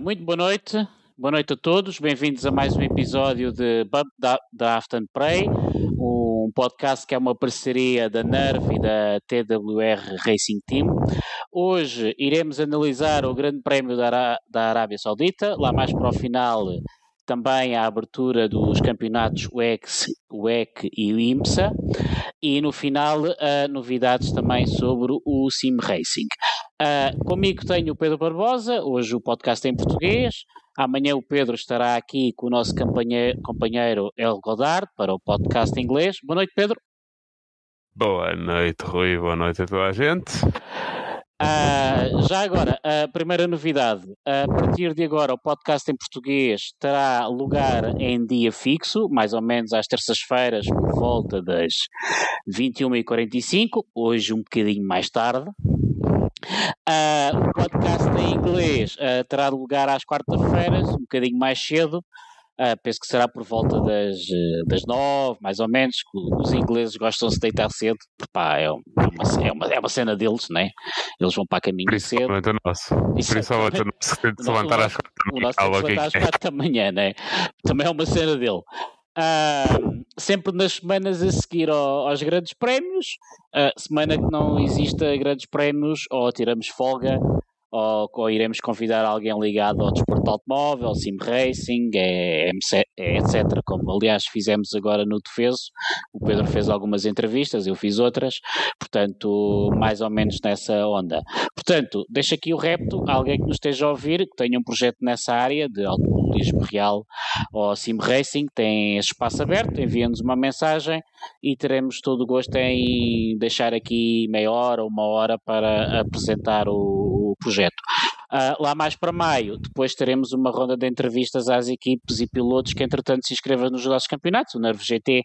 Muito boa noite, boa noite a todos, bem-vindos a mais um episódio de Bump da, da Afton Prey, um podcast que é uma parceria da NERV e da TWR Racing Team. Hoje iremos analisar o Grande Prémio da, Ará da Arábia Saudita, lá mais para o final também a abertura dos campeonatos WEC, WEC e IMSA e no final uh, novidades também sobre o Sim Racing. Uh, comigo tenho o Pedro Barbosa, hoje o podcast é em português. Amanhã o Pedro estará aqui com o nosso companheiro El Godard para o podcast em inglês. Boa noite, Pedro. Boa noite, Rui. Boa noite a toda a gente. Uh, já agora, a primeira novidade: a partir de agora, o podcast em português terá lugar em dia fixo, mais ou menos às terças-feiras, por volta das 21h45, hoje um bocadinho mais tarde. Uh, o podcast em inglês uh, terá lugar às quartas-feiras, um bocadinho mais cedo, Uh, penso que será por volta das, eh, das nove, mais ou menos. Os ingleses gostam de se deitar cedo, pá, é, uma, é, uma, é uma cena deles, né? Eles vão para a caminho cedo. Principalmente o nosso. Principalmente o nosso tem de se levantar às quatro da manhã. O nosso tem de se levantar às quatro da manhã, né? Também é uma cena dele. Uh, sempre nas semanas a seguir ao, aos grandes prémios, uh, semana que não exista grandes prémios, ou tiramos folga, ou, ou, iremos convidar alguém ligado ao desporto automóvel, sim racing, é, é, é, etc. Como aliás fizemos agora no Defeso, o Pedro fez algumas entrevistas, eu fiz outras, portanto, mais ou menos nessa onda. Portanto, deixo aqui o repto, alguém que nos esteja a ouvir, que tenha um projeto nessa área de automobilismo real ou sim racing, tem espaço aberto, envia-nos uma mensagem e teremos todo o gosto em deixar aqui meia hora ou uma hora para apresentar o projeto. Uh, lá mais para maio, depois teremos uma ronda de entrevistas às equipes e pilotos que entretanto se inscrevam nos nossos campeonatos. O Nervo GT uh,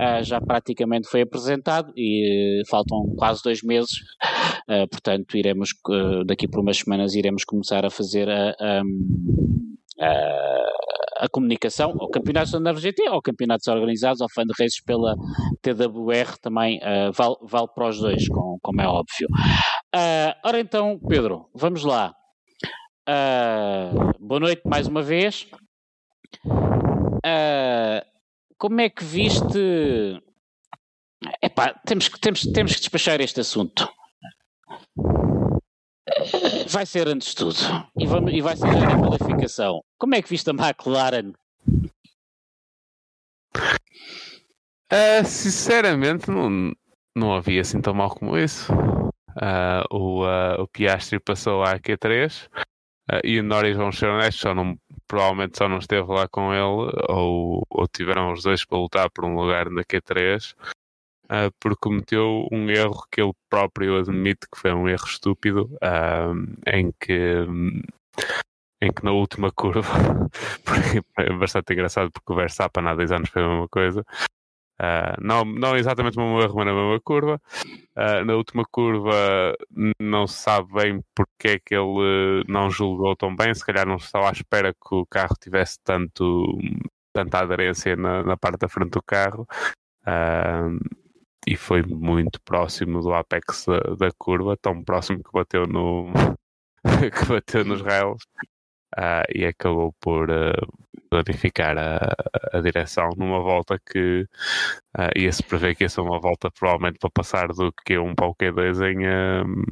ah, já praticamente foi apresentado e uh, faltam quase dois meses, portanto iremos daqui por umas semanas iremos começar a fazer a, a, a a comunicação ao campeonatos da Nervo GT, ou campeonatos organizados, ou fan races pela TWR também uh, vale, vale para os dois, com, como é óbvio. Uh, ora então, Pedro, vamos lá. Uh, boa noite mais uma vez. Uh, como é que viste. Epá, temos, temos, temos que despachar este assunto. Vai ser antes de tudo. E, vamos, e vai ser a qualificação. Como é que viste a McLaren? Sinceramente, não, não havia assim tão mal como isso. Uh, o, uh, o Piastri passou à Q3 e o Norris, vamos ser honestos, só não, provavelmente só não esteve lá com ele ou, ou tiveram os dois para lutar por um lugar na Q3 uh, porque cometeu um erro que ele próprio admite que foi um erro estúpido, uh, em que em que na última curva, é bastante engraçado porque o Verstappen há dois anos foi a mesma coisa, Uh, não, não exatamente erro, mas na mesma curva. Uh, na última curva não se sabe bem porque é que ele não julgou tão bem, se calhar não estava à espera que o carro tivesse tanto, tanta aderência na, na parte da frente do carro. Uh, e foi muito próximo do apex da, da curva, tão próximo que bateu no que bateu nos rails e acabou por danificar a, a, direção numa volta que uh, ia-se prever que ia ser uma volta provavelmente para passar do Q1 para o Q2 em um,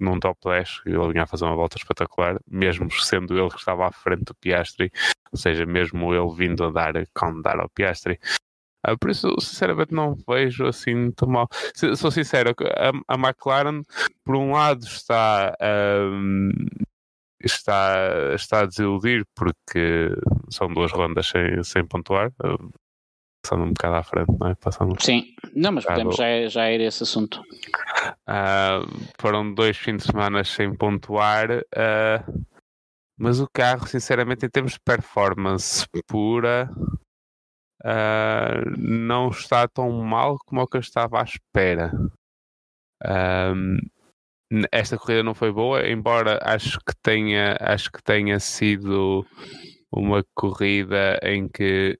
num top 10 ele vinha a fazer uma volta espetacular, mesmo sendo ele que estava à frente do Piastri, ou seja, mesmo ele vindo a dar, dar ao Piastri. Uh, por isso, sinceramente, não vejo assim tão mal. Sou sincero, a, a, McLaren, por um lado, está, um, está, está a desiludir porque são duas rondas sem, sem pontuar. Passando um bocado à frente, não é? Passando Sim, não, mas podemos já, já ir a esse assunto. Uh, foram dois fins de semana sem pontuar, uh, mas o carro, sinceramente, em termos de performance pura, uh, não está tão mal como o que eu estava à espera. Um, esta corrida não foi boa, embora acho que tenha, acho que tenha sido uma corrida em que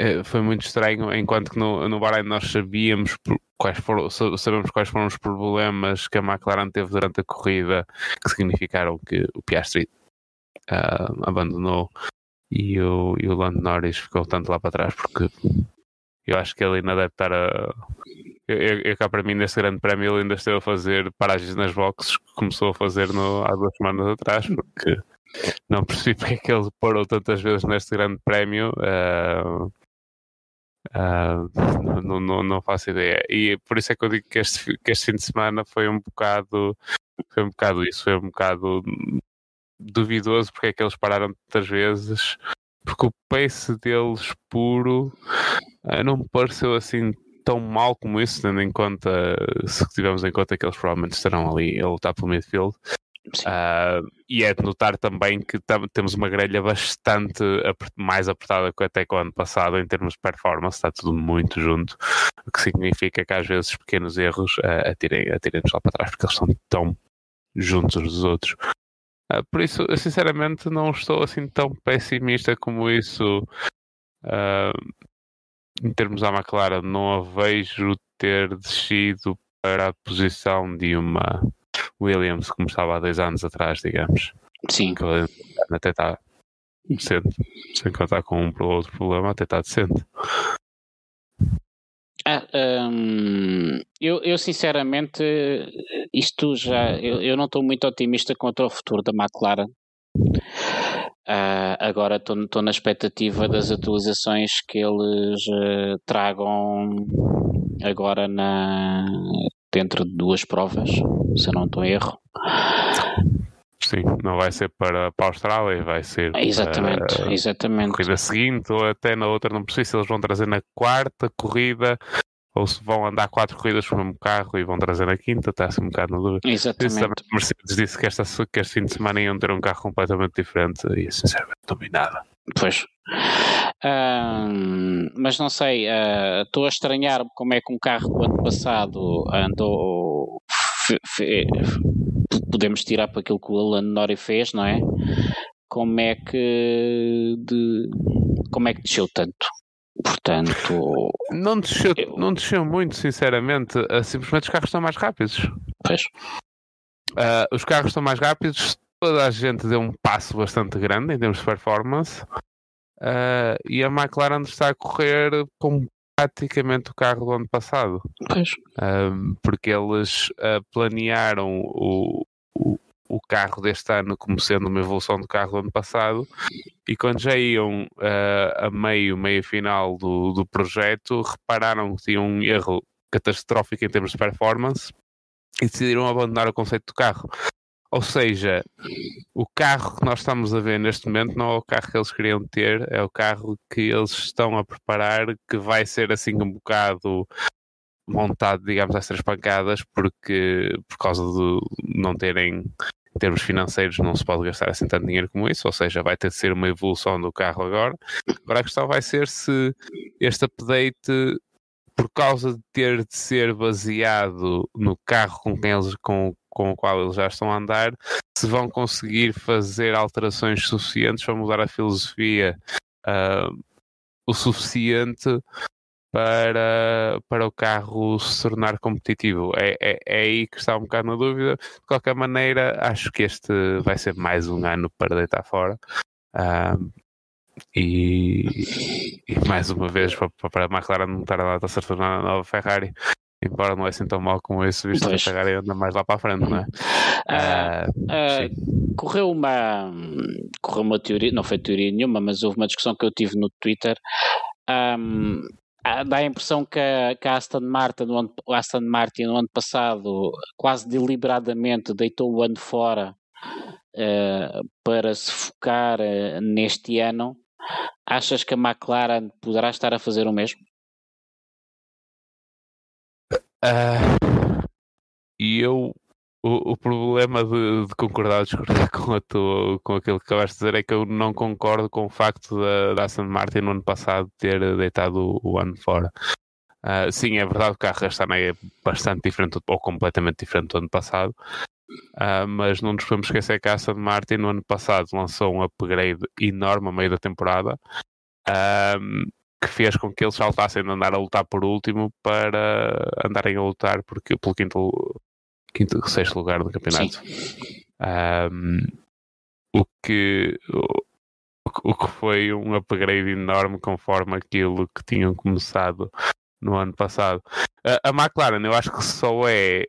uh, foi muito estranho, enquanto que no, no Bahrein nós sabíamos, quais foram, sabemos quais foram os problemas que a McLaren teve durante a corrida que significaram que o Piastri uh, abandonou e o, e o Lando Norris ficou tanto lá para trás porque eu acho que ele ainda deve estar a. Eu, eu, cá para mim, nesse grande prémio, ele ainda esteve a fazer paragens nas boxes que começou a fazer no, há duas semanas atrás, porque não percebi porque é que ele parou tantas vezes neste grande prémio. Uh, Uh, não, não, não, faço ideia. E por isso é que eu digo que este, que este fim de semana foi um bocado foi um bocado isso, foi um bocado duvidoso porque é que eles pararam tantas vezes, porque o pace deles puro uh, não me pareceu assim tão mal como isso, tendo em conta, se tivermos em conta que eles provavelmente estarão ali a lutar pelo midfield. Uh, e é de notar também que temos uma grelha bastante mais apertada que até com o ano passado em termos de performance, está tudo muito junto, o que significa que às vezes pequenos erros uh, atirem, atirem-nos lá para trás porque eles estão tão juntos uns dos outros. Uh, por isso, eu sinceramente não estou assim tão pessimista como isso uh, em termos da McLaren. Não a vejo ter descido para a posição de uma Williams, como estava há dois anos atrás, digamos. Sim. Que até está decente. Sem contar com um ou outro problema, até está decente. Ah, hum, eu, eu, sinceramente, isto já. Eu, eu não estou muito otimista quanto ao futuro da McLaren. Uh, agora estou na expectativa das atualizações que eles uh, tragam agora na, dentro de duas provas, se eu não estou em erro. Sim, não vai ser para, para a Austrália, vai ser exatamente, para exatamente. a corrida seguinte ou até na outra, não precisa, eles vão trazer na quarta corrida ou se vão andar quatro corridas com o mesmo carro e vão trazer na quinta, está assim um bocado na dúvida. Exatamente. A Mercedes disse que, esta, que este fim de semana iam ter um carro completamente diferente e sinceramente não vi nada. Pois. mas não sei, uh, estou a estranhar como é que um carro do ano passado andou. podemos tirar para aquilo que o Alan Nori fez, não é? Como é que de, como é que desceu tanto? Portanto. Não desceu, eu... não desceu muito, sinceramente. Uh, simplesmente os carros estão mais rápidos. Pois. Uh, os carros estão mais rápidos, toda a gente deu um passo bastante grande em termos de performance uh, e a McLaren está a correr com praticamente o carro do ano passado. Uh, porque eles planearam o, o, o, carro deste ano como sendo uma evolução do carro do ano passado e quando já iam a meio, meio final do, do projeto, repararam que tinham um erro catastrófico em termos de performance e decidiram abandonar o conceito do carro. Ou seja, o carro que nós estamos a ver neste momento não é o carro que eles queriam ter, é o carro que eles estão a preparar, que vai ser assim um bocado montado, digamos, às três pancadas, porque por causa de não terem, em termos financeiros, não se pode gastar assim tanto dinheiro como isso, ou seja, vai ter de ser uma evolução do carro agora. Agora a questão vai ser se este update por causa de ter de ser baseado no carro com quem eles com, com o qual eles já estão a andar, se vão conseguir fazer alterações suficientes para mudar a filosofia uh, o suficiente para, para o carro se tornar competitivo. É, é, é, aí que está um bocado na dúvida. De qualquer maneira, acho que este vai ser mais um ano para deitar fora. Uh, e, e, mais uma vez para, para a McLaren não estar a dar certo na nova Ferrari embora não é assim tão mal como esse, visto pois. que a Ferrari anda mais lá para a frente, não é? Uh, uh, correu uma correu uma teoria, não foi teoria nenhuma, mas houve uma discussão que eu tive no Twitter. Um, dá a impressão que a, que a Aston, Martin, no ano, Aston Martin no ano passado quase deliberadamente deitou o ano fora uh, para se focar neste ano Achas que a McLaren poderá estar a fazer o mesmo? Uh, e eu o, o problema de, de, concordar ou discordar com, a tua, com aquilo que acabaste de dizer é que eu não concordo com o facto da, da Aston Martin no ano passado ter deitado o, o ano fora. Uh, sim, é verdade que o carro este é bastante diferente ou completamente diferente do ano passado, Uh, mas não nos podemos esquecer que a Aston Martin no ano passado lançou um upgrade enorme a meio da temporada uh, que fez com que eles saltassem de andar a lutar por último para andarem a lutar porque, pelo quinto, quinto sexto lugar do campeonato. Um, o que o que foi um upgrade enorme conforme aquilo que tinham começado no ano passado. A, McLaren, eu acho que só é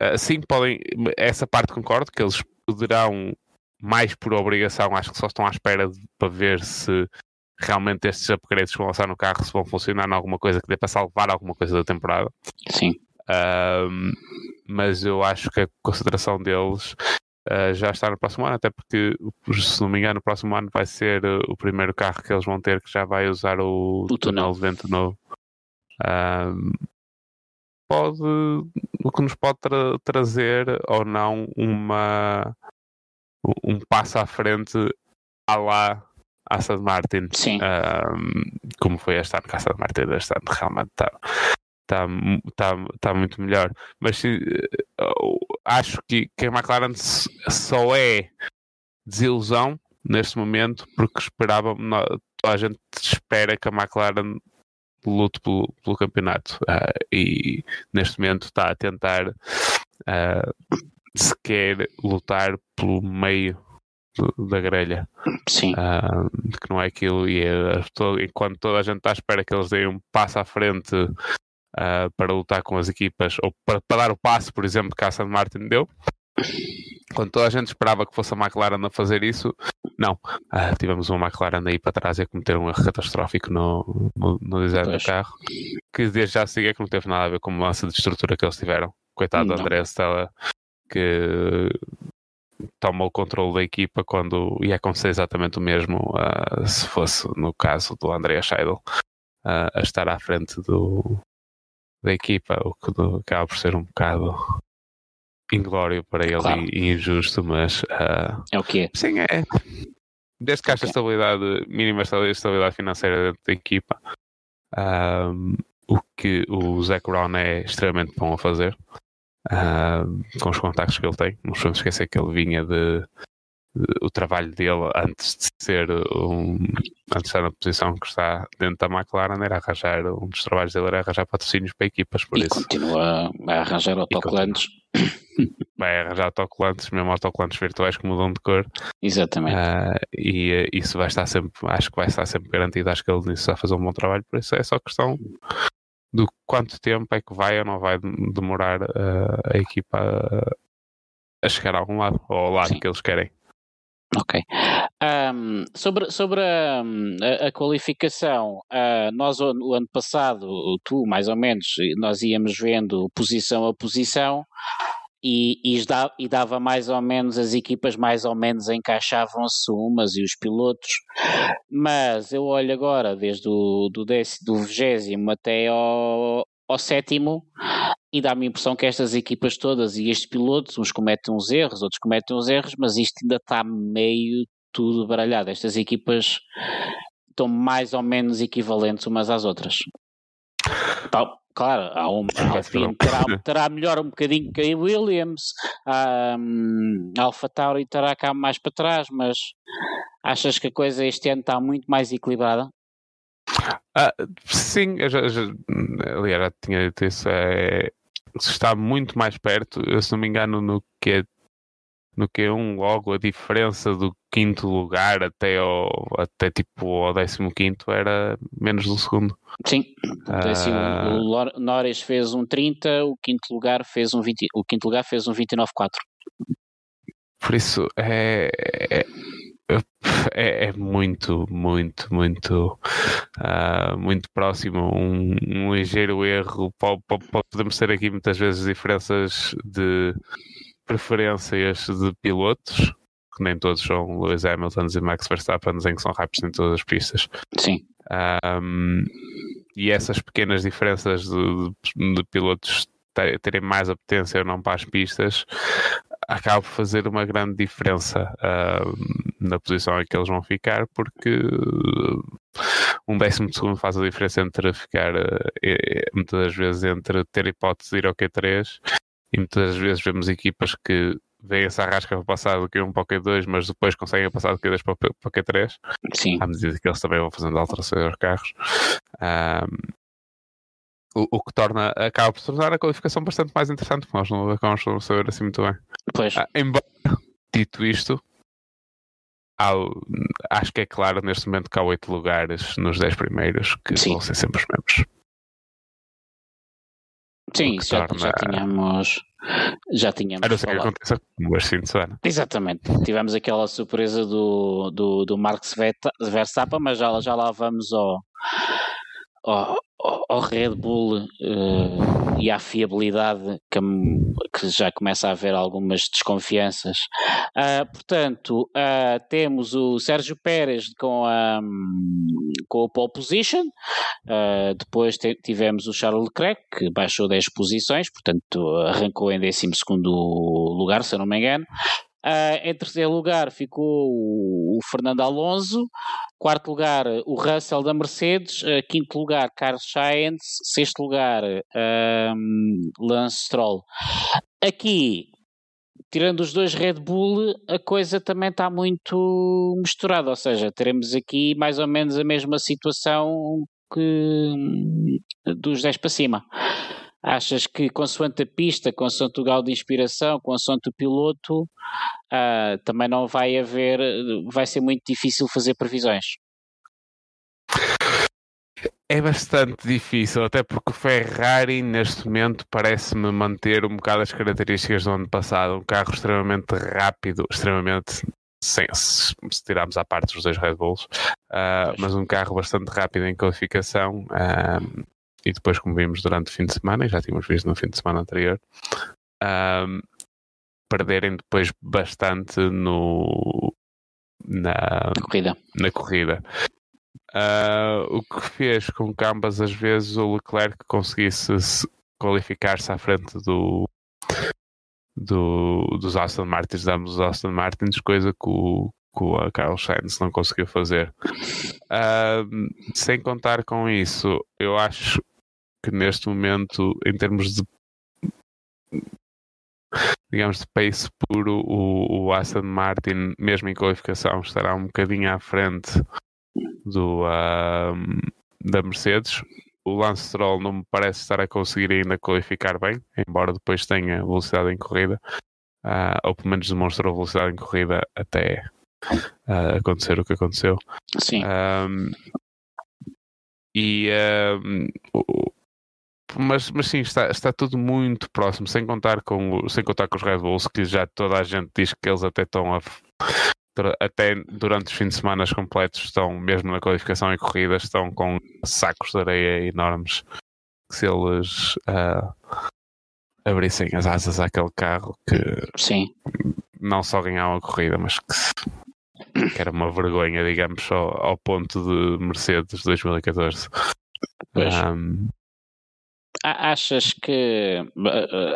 assim podem. Essa parte concordo que eles poderão mais por obrigação, acho que só estão à espera de, para ver se realmente estes upgrades que vão lançar no carro se vão funcionar em alguma coisa que dê para salvar alguma coisa da temporada. Sim. Um, mas eu acho que a consideração deles uh, já está no próximo ano, até porque, se não me engano, no próximo ano vai ser uh, o primeiro carro que eles vão ter que já vai usar o, o túnel de vento novo. Um, pode, o que nos pode tra trazer ou não uma um passo à frente à lá Aston Martin. Sim. Um, como foi este ano, Aston Martin este ano realmente está tá, tá, tá muito melhor. Mas uh, acho que, que a McLaren só é desilusão neste momento porque esperava toda a gente espera que a McLaren lute pelo, pelo campeonato uh, e neste momento está a tentar uh, se quer lutar pelo meio da grelha. Sim. Uh, que não é aquilo. E é, enquanto toda a gente está à espera que eles deem um passo à frente uh, para lutar com as equipas, ou para, para, dar o passo, por exemplo, que a Aston Martin deu, quando toda a gente esperava que fosse a McLaren a fazer isso, não. Uh, tivemos uma McLaren aí para trás a cometer um erro catastrófico no, no, no design pois. do carro, que desde já siga que não teve nada a ver com a mudança de estrutura que eles tiveram. Coitado do André Stella, que toma o controle da equipa quando ia acontecer exatamente o mesmo uh, se fosse no caso do André Scheidel uh, a estar à frente do, da equipa, o que acaba por ser um bocado inglório para ele claro. e, injusto, mas uh, é o que é. Sim, é. Desde que haja okay. estabilidade, mínima estabilidade financeira dentro da equipa, um, o que o Zac Brown é extremamente bom a fazer, com os contactos que ele tem. Não podemos esquecer que ele vinha de, o trabalho dele antes de ser um, antes de estar na posição que está dentro da McLaren era arranjar um dos trabalhos dele era arranjar patrocínios para equipas por e isso. continua a arranjar autocolantes. Vai arranjar autocolantes mesmo autocolantes virtuais que mudam de cor. Exatamente. Uh, e uh, isso vai estar sempre acho que vai estar sempre garantido. Acho que ele nisso vai fazer um bom trabalho. Por isso é só questão do quanto tempo é que vai ou não vai demorar uh, a equipa a, a, chegar a algum lado ou ao lado Sim. que eles querem Ok. Um, sobre sobre a, a, a qualificação, uh, nós o, o, ano passado, tu mais ou menos, nós íamos vendo posição a posição e, e, e dava mais ou menos, as equipas mais ou menos encaixavam-se umas e os pilotos, mas eu olho agora desde o do, décimo, do vigésimo até ao, ao sétimo e dá-me a impressão que estas equipas todas e estes pilotos, uns cometem uns erros, outros cometem uns erros, mas isto ainda está meio tudo baralhado. Estas equipas estão mais ou menos equivalentes umas às outras. Então, claro, há um, Alpine terá, terá melhor um bocadinho que a Williams, a, um, a Alpha Tauri terá cá mais para trás, mas achas que a coisa este ano está muito mais equilibrada? Ah, sim, eu já, já, aliás, já tinha dito isso. É, está muito mais perto, se não me engano, no que é no que é um logo a diferença do quinto lugar até ao até tipo ao décimo quinto era menos do segundo. Sim, décimo, uh... o Norris fez um 30, o quinto lugar fez um 20, o quinto lugar fez um 29.4. Por isso é, é é, é, muito, muito, muito, uh, muito próximo. Um, um ligeiro erro. Pode, pode, podemos ter aqui muitas vezes diferenças de preferências de pilotos, que nem todos são Lewis Hamilton e Max Verstappen, em que são rápidos em todas as pistas. Sim. Um, e essas pequenas diferenças de, de, de pilotos terem mais apetência ou não para as pistas acaba por fazer uma grande diferença uh, na posição em que eles vão ficar, porque um décimo de segundo faz a diferença entre ficar, uh, muitas das vezes, entre ter hipótese de ir ao Q3 e muitas das vezes vemos equipas que veio essa arrasca para passar do Q1 para o Q2, mas depois conseguem passar do Q2 para o Q3. Sim. À medida que eles também vão fazendo alterações aos carros. Um, o, o, que torna, acaba por tornar a qualificação bastante mais interessante, porque nós não acabamos de saber assim muito bem. Pois. Ah, embora, dito isto, há, acho que é claro neste momento que há oito lugares nos dez primeiros que Sim. vão ser sempre os mesmos. Sim, já, torna... já tínhamos. Já tínhamos. A não ser que aconteça este fim de semana. Exatamente. Tivemos aquela surpresa do, do, do Marx Verstappen, mas já, já lá vamos ao, ao, ao Red Bull uh, e à fiabilidade que, que, já começa a haver algumas desconfianças. Uh, portanto, uh, temos o Sérgio Pérez com a, com a pole position, depois tivemos o Charles Leclerc, que baixou 10 posições, portanto arrancou em 12 lugar, se eu não me engano. Uh, em terceiro lugar ficou o, Fernando Alonso, quarto lugar o Russell da Mercedes, uh, quinto lugar Carlos Sainz, sexto lugar Lance Stroll. Aqui, tirando os dois Red Bull, a coisa também está muito misturada, ou seja, teremos aqui mais ou menos a mesma situação que dos 10 para cima. Achas que, consoante a pista, consoante o grau de inspiração, consoante o piloto, uh, também não vai haver, vai ser muito difícil fazer previsões? É bastante difícil, até porque o Ferrari neste momento parece-me manter um bocado as características do ano passado. Um carro extremamente rápido, extremamente sem, se, tirarmos à parte os dois Red Bulls, uh, mas um carro bastante rápido em qualificação, uh, e depois, como vimos durante o fim de semana, e já tínhamos visto no fim de semana anterior, um, perderem depois bastante no, na, corrida. Na corrida. Uh, o que fez com que ambas as vezes o Leclerc conseguisse qualificar-se à frente do, do, dos Aston Martins, ambos os Aston Martins, coisa que o, que o Carlos Sainz não conseguiu fazer. Uh, sem contar com isso, eu acho que neste momento, em termos de digamos de pace puro, o, o Aston Martin, mesmo em qualificação, estará um bocadinho à frente do, um, da Mercedes. O Lance Stroll não me parece estar a conseguir ainda qualificar bem, embora depois tenha velocidade em corrida, uh, ou pelo menos demonstrou velocidade em corrida até uh, acontecer o que aconteceu. Sim. Um, e um, mas, mas sim, está, está tudo muito próximo, sem contar, com, sem contar com os Red Bulls, que já toda a gente diz que eles até estão a, até durante os fins de semana completos estão, mesmo na qualificação e corridas, estão com sacos de areia enormes. Que se eles uh, abrissem as asas àquele carro que Sim. não só ganhavam a corrida, mas que, que era uma vergonha, digamos, ao, ao ponto de Mercedes 2014. Um, achas que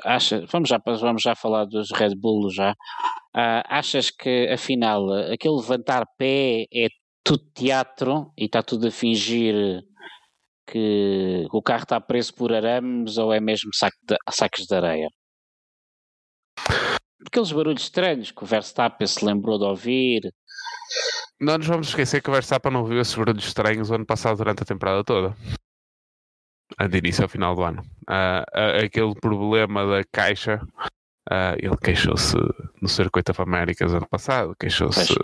acha, vamos, já, vamos já falar dos Red Bull já uh, achas que afinal aquele levantar pé é tudo teatro e está tudo a fingir que o carro está preso por arames ou é mesmo saco de, sacos de areia? Aqueles barulhos estranhos que o Verstappen se lembrou de ouvir. Não nos vamos esquecer que o Verstappen não viu esses barulhos estranhos o ano passado durante a temporada toda de início ao final do ano. Uh, aquele problema da caixa, uh, ele queixou-se no Circuito of Américas ano passado, queixou-se,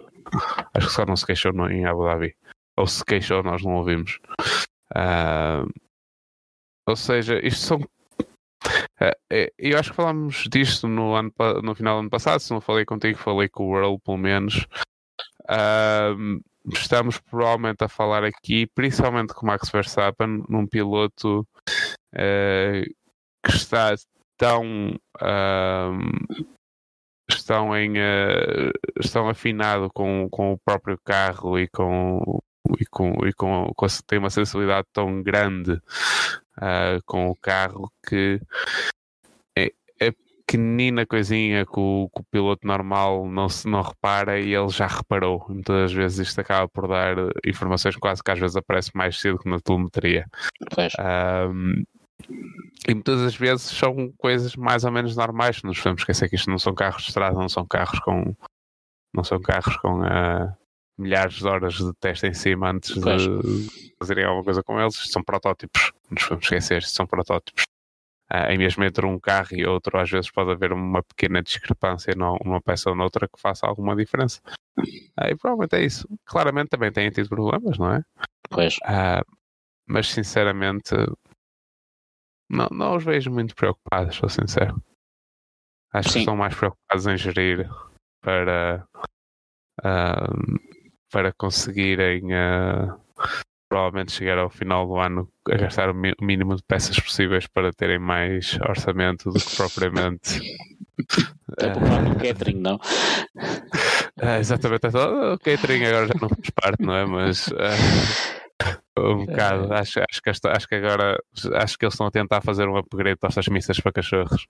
acho que só não se queixou no, em Abu Dhabi, ou se queixou, nós não ouvimos. Uh, ou seja, isto são. eu acho que falámos disto no, ano, no final do ano passado. Se não falei contigo, falei com o Earl, pelo menos. Estamos provavelmente a falar aqui, principalmente com Max Verstappen, num piloto uh, que está tão uh, estão em uh, estão afinado com, com o próprio carro e com e com, e com, com tem uma sensibilidade tão grande com o carro que pequenina coisinha que o, que o, piloto normal não, se, não repara e ele já reparou. Muitas das vezes isto acaba por dar informações quase que às vezes aparece mais cedo que na telemetria. Um, e muitas das vezes são coisas mais ou menos normais. Nos podemos esquecer que isto não são carros de estrada, não são carros com não são carros com uh, milhares de horas de teste em cima antes pois. de fazerem alguma coisa com eles. Isto são protótipos, não nos podemos esquecer, isto são protótipos. Uh, e mesmo entre um carro e outro, às vezes pode haver uma pequena discrepância numa peça ou noutra que faça alguma diferença. Uh, e provavelmente é isso. Claramente também têm tido problemas, não é? Pois. Uh, mas sinceramente, não, não os vejo muito preocupados, sou sincero. Acho Sim. que estão mais preocupados em gerir para, para conseguirem provavelmente chegar ao final do ano a gastar o mínimo de peças possíveis para terem mais orçamento do que propriamente. Está a no catering, não? É, exatamente, o catering agora já não faz parte, não é? Mas uh, um bocado. É. Acho, acho, que esta, acho que agora acho que eles estão a tentar fazer um upgrade para estas missas para cachorros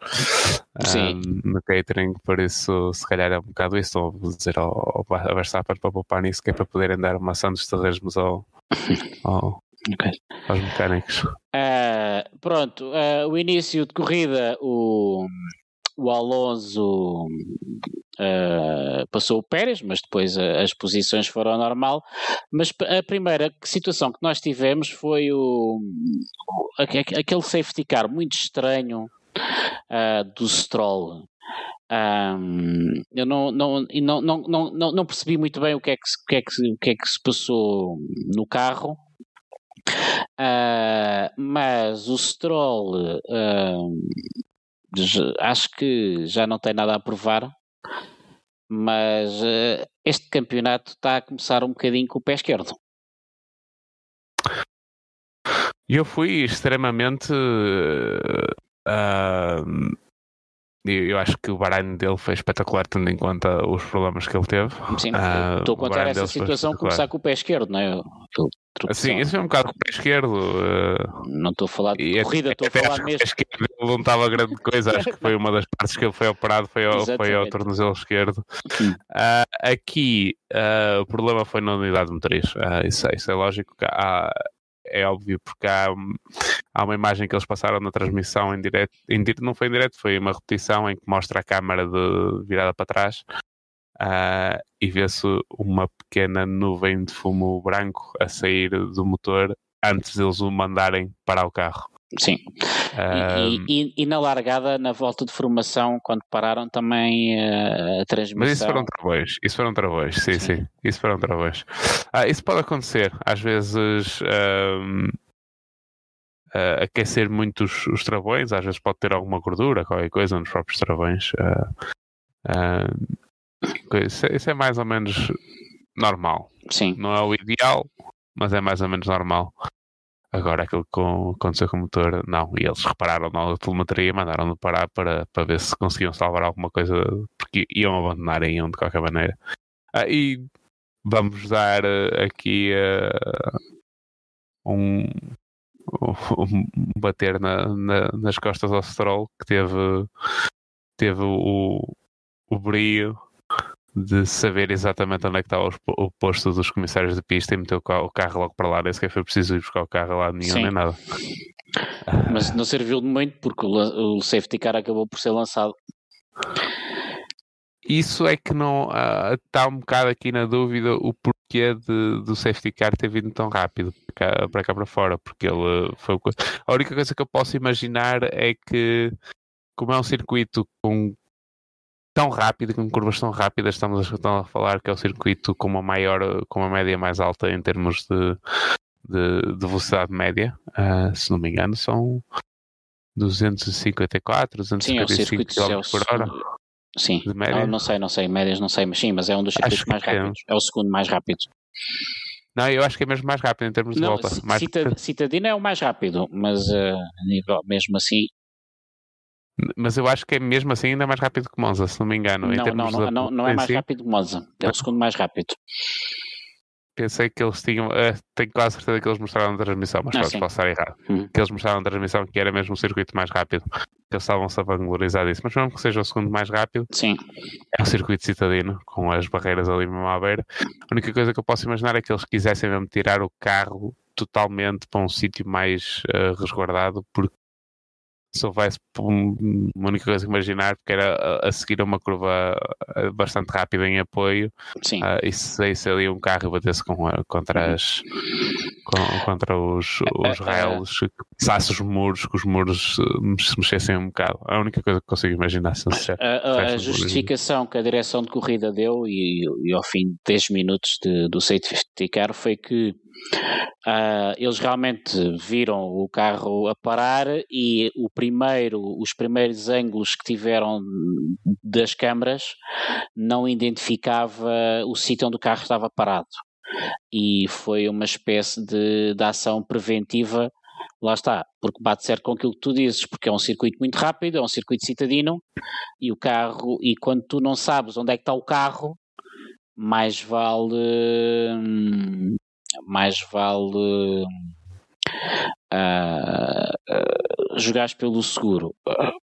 Sim. Um, no catering, por isso se calhar é um bocado isso. Estou a dizer ao, ao Verstappen para poupar nisso, que é para poderem dar uma ação dos terresmos ao, ao, okay. aos mecânicos. Uh, pronto, uh, o início de corrida, o, o Alonso uh, passou o Pérez, mas depois as posições foram ao normal. Mas a primeira situação que nós tivemos foi o aquele safety car muito estranho uh, do Stroll. Um, eu não, não, não, não, não, não percebi muito bem o que, é que, o, que é que, o que é que se passou no carro. Uh, mas o Stroll uh, acho que já não tem nada a provar mas uh, este campeonato está a começar um bocadinho com o pé esquerdo. Eu fui extremamente. Uh, eu acho que o Bahrein dele foi espetacular, tendo em conta os problemas que ele teve. Sim, uh, estou a contar essa situação começar com o pé esquerdo, não é? Sim, isso é um bocado com o pé esquerdo. Uh, não estou a falar de corrida, estou a falar mesmo. Esquerdo, ele não estava grande coisa, acho que foi uma das partes que ele foi operado, foi ao, foi ao tornozelo esquerdo. Uh, aqui o problema foi na unidade motriz, isso, é, isso é lógico que há é óbvio, porque há, há uma imagem que eles passaram na transmissão em direto, em, não foi em direto, foi uma repetição em que mostra a câmara de, virada para trás uh, e vê-se uma pequena nuvem de fumo branco a sair do motor antes deles o mandarem parar o carro. Sim. Um, e, e, e, na largada, na volta de formação, quando pararam também uh, a transmissão. Mas isso foram travões, isso foram travões, sim, sim, sim isso foram travões. Ah, isso pode acontecer, às vezes um, uh, aquecer muito os, os, travões, às vezes pode ter alguma gordura, qualquer coisa nos próprios travões. Uh, isso, isso é mais ou menos normal. Sim. Não é o ideal, mas é mais ou menos normal. Agora aquilo que aconteceu com o motor, não. E eles repararam na telemetria e mandaram-no parar para, para ver se conseguiam salvar alguma coisa, porque iam abandonar iam de qualquer maneira. Ah, e vamos dar uh, aqui uh, um, um, bater na, na, nas costas ao Stroll que teve, teve o, o brio de saber exatamente onde é que estava o posto dos comissários de pista e meteu o carro logo para lá, nem sequer foi preciso ir buscar o carro lá nenhum Sim. nem nada. Mas não serviu de muito porque o safety car acabou por ser lançado. Isso é que não uh, está um bocado aqui na dúvida o porquê de, do safety car ter vindo tão rápido para cá para, cá para fora, porque ele foi a única coisa que eu posso imaginar é que como é um circuito com tão rápido, com curvas tão rápidas, estamos a, a falar que é o circuito com uma maior, com uma média mais alta em termos de, de, de velocidade média, uh, se não me engano, são 254, 255 km por hora. Sim, não, não, sei, não sei, médias não sei, mas sim, mas é um dos circuitos mais é. rápidos, é. é o segundo mais rápido. Não, eu acho que é mesmo mais rápido em termos de não, volta. Mais... Citadina é o mais rápido, mas uh, mesmo assim mas eu acho que é mesmo assim ainda mais rápido que Monza, se não me engano. Não, não, não, não, não, é mais rápido que Monza, é o segundo mais rápido. Pensei que eles tinham, uh, tenho quase certeza que eles mostraram na transmissão, mas ah, pode, posso estar errado. Uhum. Que eles mostraram na transmissão que era mesmo o circuito mais rápido, eles estavam-se a vanglorizar disso. Mas mesmo que seja o segundo mais rápido, Sim. é um circuito citadino, com as barreiras ali mesmo à beira. A única coisa que eu posso imaginar é que eles quisessem mesmo tirar o carro totalmente para um sítio mais uh, resguardado, porque se houvesse uma única coisa que imaginar, porque era a, seguir uma curva eh, bastante rápida em apoio, Sim. Uh, e saísse ali um carro e batesse com, contra, as, com, contra os, os rails, passasse os muros, que os muros se mexessem um bocado. A única coisa que consigo imaginar. A, a, a justificação que a direção de corrida deu, e, e ao fim de 10 minutos de, do safety car, foi que Uh, eles realmente viram o carro a parar e o primeiro, os primeiros ângulos que tiveram das câmaras não identificava o sítio onde o carro estava parado. E foi uma espécie de, de ação preventiva lá está, porque bate certo com aquilo que tu dizes, porque é um circuito muito rápido, é um circuito citadino, e o carro, e quando tu não sabes onde é que está o carro, mais vale hum, mais vale uh, jogares pelo seguro.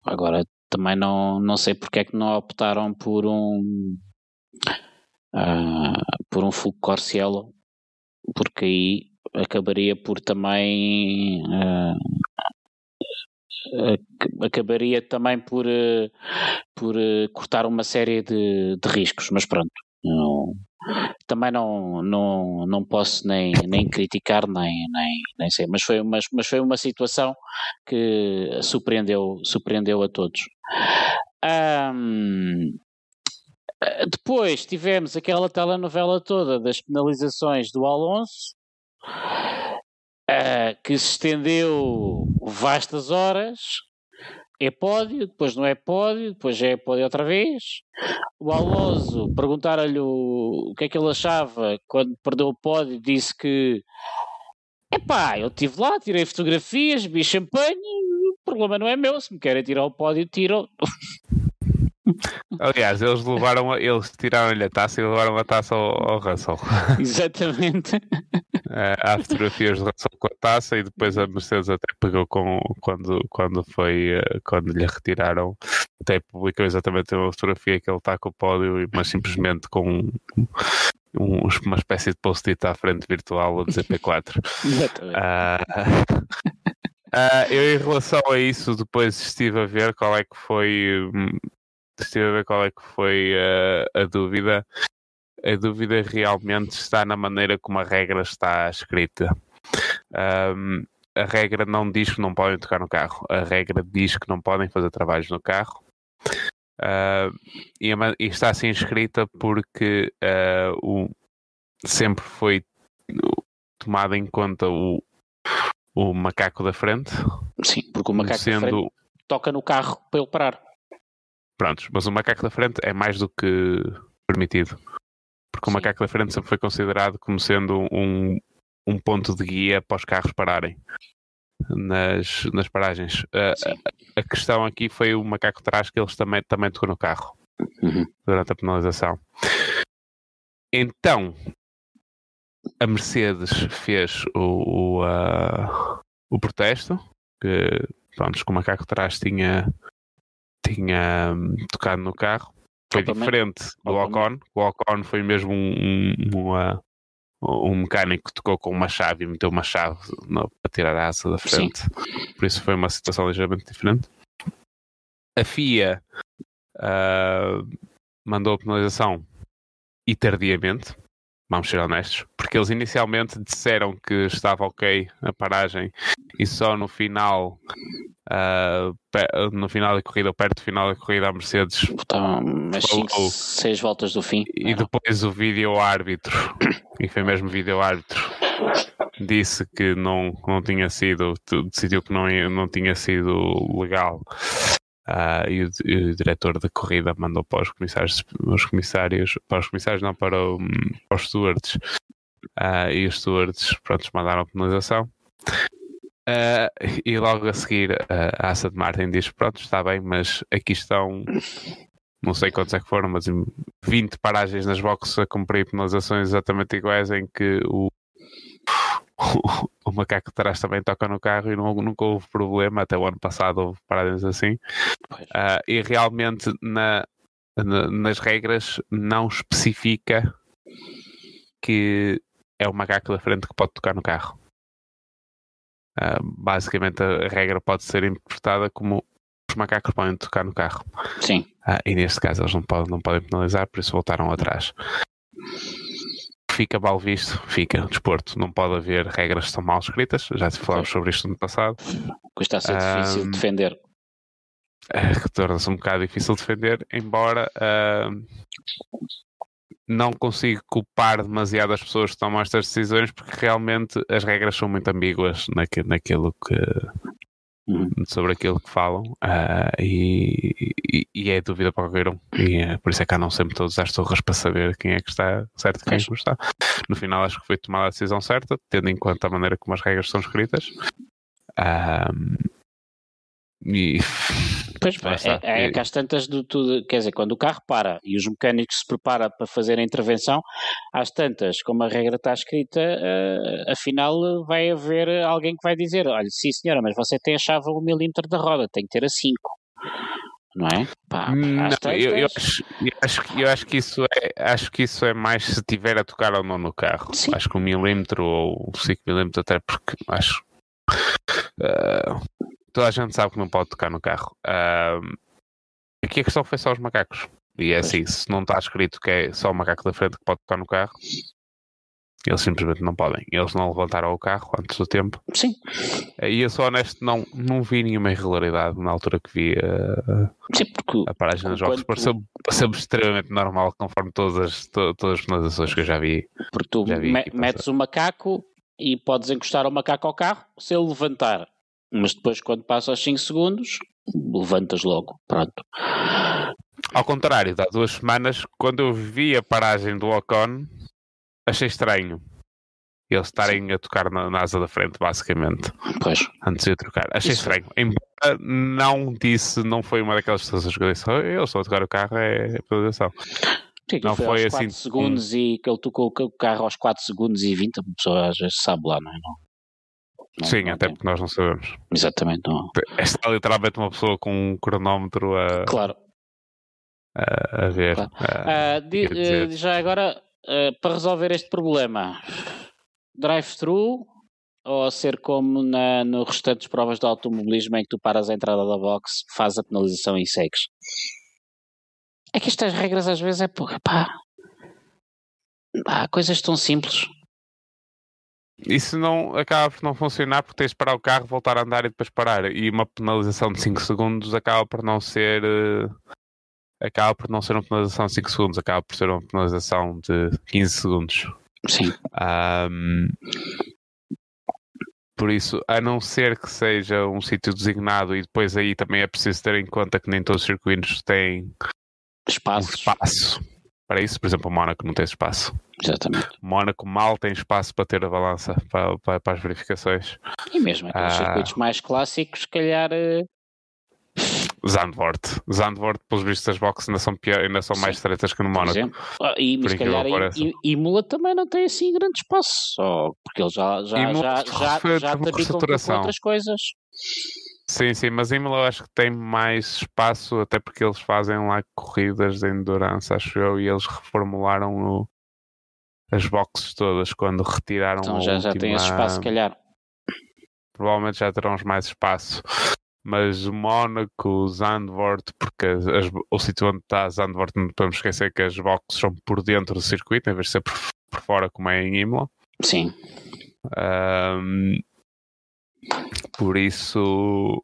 Agora, também não, não sei porque é que não optaram por um uh, por um Fulco Corcielo, porque aí acabaria por também acabaria também por, por cortar uma série de, de riscos, mas pronto. Não, também não, não, não posso nem, nem criticar, nem, nem, nem sei, mas foi, mas, mas foi uma situação que surpreendeu, surpreendeu a todos. Um, depois tivemos aquela telenovela toda das penalizações do Alonso, uh, que se estendeu vastas horas, é pódio, depois não é pódio, depois já é pódio outra vez. O Alonso, perguntaram-lhe o, o que é que ele achava quando perdeu o pódio, disse que epá, eu estive lá, tirei fotografias, vi champanhe, o problema não é meu, se me querem tirar o pódio, tiram. Aliás, eles levaram a, eles tiraram-lhe a taça e levaram a taça ao, ao Russell. Exatamente. É, há fotografias do Russell com a taça e depois a Mercedes até pegou com quando, quando foi eh, quando lhe retiraram, até publicou exatamente uma fotografia que ele está com o pódio, mas simplesmente com um, um, uma espécie de post-it à frente virtual a dizer P4. Exatamente. Uh, Uh, eu, em relação a isso, depois estive a ver qual é que foi hum, estive a ver qual é que foi a, a dúvida. A dúvida realmente está na maneira como a regra está escrita. Um, a regra não diz que não podem tocar no carro, a regra diz que não podem fazer trabalhos no carro. Uh, e, e, está assim escrita porque uh, o, sempre foi tomado em conta o, o macaco da frente. Sim, porque o macaco sendo... da frente toca no carro para ele parar. Prontos, mas o macaco da frente é mais do que permitido. Porque Sim. o macaco da frente sempre foi considerado como sendo um, um ponto de guia para os carros pararem nas, nas paragens. A, a, a questão aqui foi o macaco de trás que eles também, também tocou no carro uhum. durante a penalização. Então, a Mercedes fez o, o, uh, o protesto, que pronto, que o macaco trás tinha tinha hum, tocado no carro. Foi diferente do Ocon. O Ocon foi mesmo um, uma, um mecânico que tocou com uma chave e meteu uma chave no, para tirar a asa da frente. Sim. Por isso foi uma situação ligeiramente diferente. A FIA uh, mandou a penalização e tardiamente, vamos ser honestos, porque eles inicialmente disseram que estava ok a paragem e só no final Uh, no final da corrida, ou perto do final da corrida, a Mercedes Estavam umas 5, 6 voltas do fim. E não. depois o vídeo árbitro, e foi mesmo vídeo árbitro, disse que não, não tinha sido, decidiu que não, não tinha sido legal. Uh, e, o, e, o, diretor da corrida mandou para os comissários, os comissários para os comissários, não para, o, para os stewards. Uh, e os stewards, pronto, mandaram a penalização. Uh, e logo a seguir uh, a Aston Martin diz: Pronto, está bem, mas aqui estão, não sei quantos é que foram, mas 20 paragens nas boxes a cumprir penalizações exatamente iguais em que o, o, o macaco de trás também toca no carro e não, nunca houve problema. Até o ano passado houve paragens assim. Uh, e realmente na, na, nas regras não especifica que é o macaco da frente que pode tocar no carro Uh, basicamente, a regra pode ser interpretada como os macacos podem tocar no carro. Sim. Uh, e neste caso eles não podem, não podem penalizar, por isso voltaram atrás. Fica mal visto, fica. Desporto, não pode haver regras que estão mal escritas. Já te falámos sobre isto no passado. Custa a ser difícil de defender. que torna-se um bocado difícil de defender, embora não consigo culpar demasiado as pessoas que tomam estas decisões porque realmente as regras são muito ambíguas naquilo, naquilo que uhum. sobre aquilo que falam uh, e, e, e, é dúvida para qualquer um e é, por isso é que andam sempre todos às torres para saber quem é que está certo e quem não está. No final acho que foi tomada a decisão certa tendo em conta a maneira como as regras são escritas. Uh, e Pois, é, é, que às tantas do tudo, quer dizer, quando o carro para e os mecânicos se preparam para fazer a intervenção, às tantas, como a regra está escrita, uh, afinal vai haver alguém que vai dizer, olha, sim senhora, mas você tem a chave a um milímetro da roda, tem que ter a 5 não é? Pá, não, eu, eu, acho, eu, acho, eu acho que isso é acho que isso é mais se tiver a tocar ou não no carro. Sim. Acho que um milímetro ou 5 milímetros até porque acho uh, toda a gente sabe que não pode tocar no carro. Uh, aqui a questão foi só os macacos. E é assim, se não está escrito que é só o macaco da frente que pode tocar no carro, eles simplesmente não podem. Eles não levantaram o carro antes do tempo. Sim. E eu sou honesto, não, não vi nenhuma irregularidade na altura que vi uh, Sim, porque a paragem dos jogos. Pareceu, pareceu extremamente normal, conforme todas as, to, todas as penalizações que eu já vi. Porque tu vi me, metes o macaco e podes encostar o macaco ao carro. Se ele levantar mas depois, quando passa aos 5 segundos, levantas logo. Pronto. Ao contrário, há duas semanas, quando eu vi a paragem do Ocon, achei estranho. Eles estarem a tocar na, na, asa da frente, basicamente. Pois. Antes de trocar. Achei Isso. estranho. Embora não disse, não foi uma daquelas situações que eu disse, eu estou a tocar o carro, é penalização. Sim, não foi, foi assim. segundos hum. e que ele tocou o carro aos 4 segundos e 20, a pessoa às vezes sabe lá, não é? Não. Não, Sim, não até tem. porque nós não sabemos. Exatamente. Não. Está literalmente uma pessoa com um cronómetro a. Claro. A, a ver. Claro. A, uh, di, já agora, uh, para resolver este problema, drive-thru ou ser como na, no restantes provas de automobilismo em que tu paras a entrada da box, faz a penalização e segues? É que estas regras às vezes é pá. Há coisas tão simples. Isso não acaba por não funcionar porque tens de parar o carro, voltar a andar e depois parar. E uma penalização de 5 segundos acaba por não ser. Uh, acaba por não ser uma penalização de 5 segundos, acaba por ser uma penalização de 15 segundos. Sim. Um, por isso, a não ser que seja um sítio designado, e depois aí também é preciso ter em conta que nem todos os circuitos têm espaço. Um espaço para isso. Por exemplo, o Mónaco não tem espaço. Exatamente. Mónaco mal tem espaço para ter a balança para, para, para as verificações. E mesmo aqueles ah, circuitos mais clássicos, se calhar. Uh... Zandvoort. Zandvoort, pelos vistos, as boxes ainda são, pior, ainda são mais estreitas que no Mónaco. Ah, e, mas se calhar Imola também não tem assim grande espaço, só porque ele já, já, já, já, já, já com outras coisas. Sim, sim, mas Imola eu acho que tem mais espaço, até porque eles fazem lá corridas de endurance, acho eu, e eles reformularam o, as boxes todas quando retiraram então, já, última... já tem esse espaço, se calhar. Provavelmente já terão mais espaço. Mas Mónaco, Zandvoort, porque as, o sítio onde está Zandvoort, não podemos esquecer que as boxes são por dentro do circuito, em vez de ser por, por fora, como é em Imola. Sim. Um, por isso,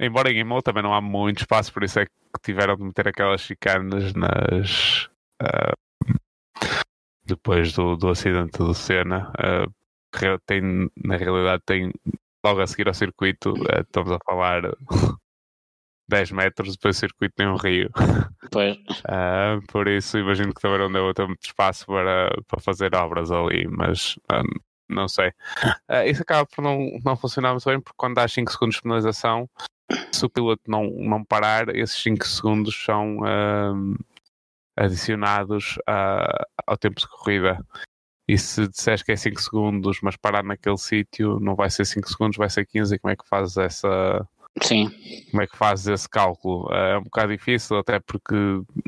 embora em Imola também não há muito espaço, por isso é que tiveram de meter aquelas chicanas nas. Uh, depois do, do acidente do Senna, uh, tem, na realidade tem logo a seguir ao circuito, uh, estamos a falar 10 metros, depois do circuito tem um rio. Pois. Uh, por isso imagino que também não deu muito espaço para, para fazer obras ali, mas não sei. Uh, isso acaba por não, não funcionar muito bem, porque quando dá 5 segundos de penalização, se o piloto não, não parar, esses 5 segundos são uh, adicionados a, ao tempo de corrida. E se disseres que é 5 segundos, mas parar naquele sítio, não vai ser 5 segundos, vai ser 15. E como é que fazes essa. Sim. Como é que fazes esse cálculo? É um bocado difícil, até porque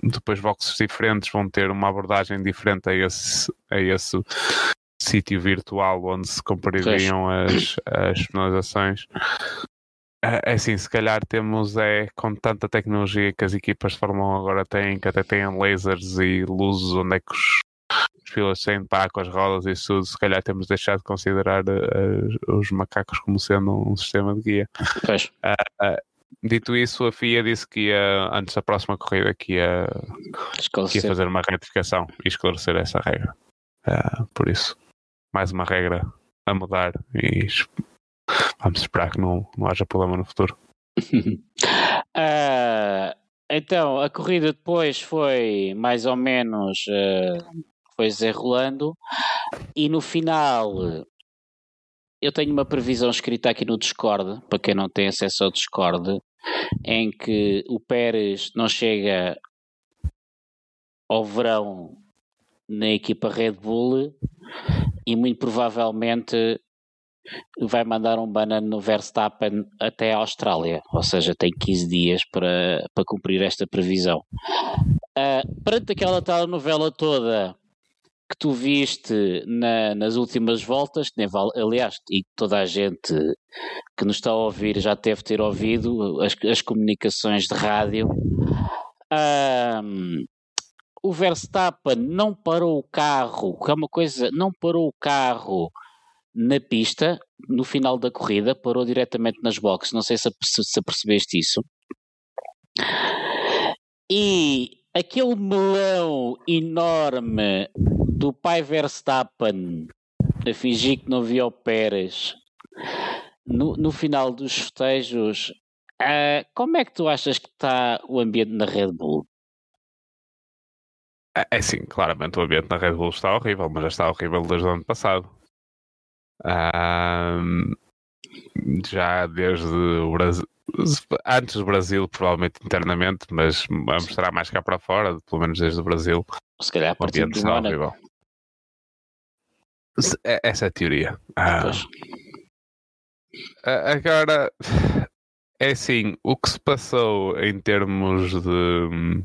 depois boxes diferentes vão ter uma abordagem diferente a esse, a esse sítio virtual onde se cumpririam as, as penalizações. É assim, se calhar temos é com tanta tecnologia que as equipas de Fórmula 1 agora têm, que até têm lasers e luzes onde é que os, os pilotos têm de parar com as rodas e isso tudo, se calhar temos deixado de considerar uh, os macacos como sendo um sistema de guia. Uh, uh, dito isso, a FIA disse que ia, antes da próxima corrida, que ia, que ia fazer uma retificação e esclarecer essa regra. por isso, mais uma regra a mudar e vamos esperar que não, não haja problema no futuro. uh, então, a corrida depois foi mais ou menos uh, foi desenrolando e no final eu tenho uma previsão escrita aqui no Discord, para quem não tem acesso ao Discord, em que o Pérez não chega ao verão na equipa Red Bull e muito provavelmente vai mandar um banano no Verstappen até a Austrália, ou seja, tem 15 dias para, para cumprir esta previsão. Uh, perante aquela tal novela toda que tu viste na, nas últimas voltas, que nem vale, aliás, e toda a gente que nos está a ouvir já deve ter ouvido as, as comunicações de rádio. Um, o Verstappen não parou o carro, que é uma coisa, não parou o carro na pista, no final da corrida, parou diretamente nas boxes. Não sei se, se percebeste isso. E aquele melão enorme do pai Verstappen a fingir que não via o Pérez no, no final dos festejos, uh, como é que tu achas que está o ambiente na Red Bull? É, é sim, claramente o ambiente na Red Bull está horrível, mas já está horrível desde o ano passado. Um, já desde o Brasil, antes do Brasil, provavelmente internamente, mas a mostrar mais cá para fora, pelo menos desde o Brasil. Se calhar a partir de horrível. É, essa é a teoria. Ah, agora, é assim, o que se passou em termos de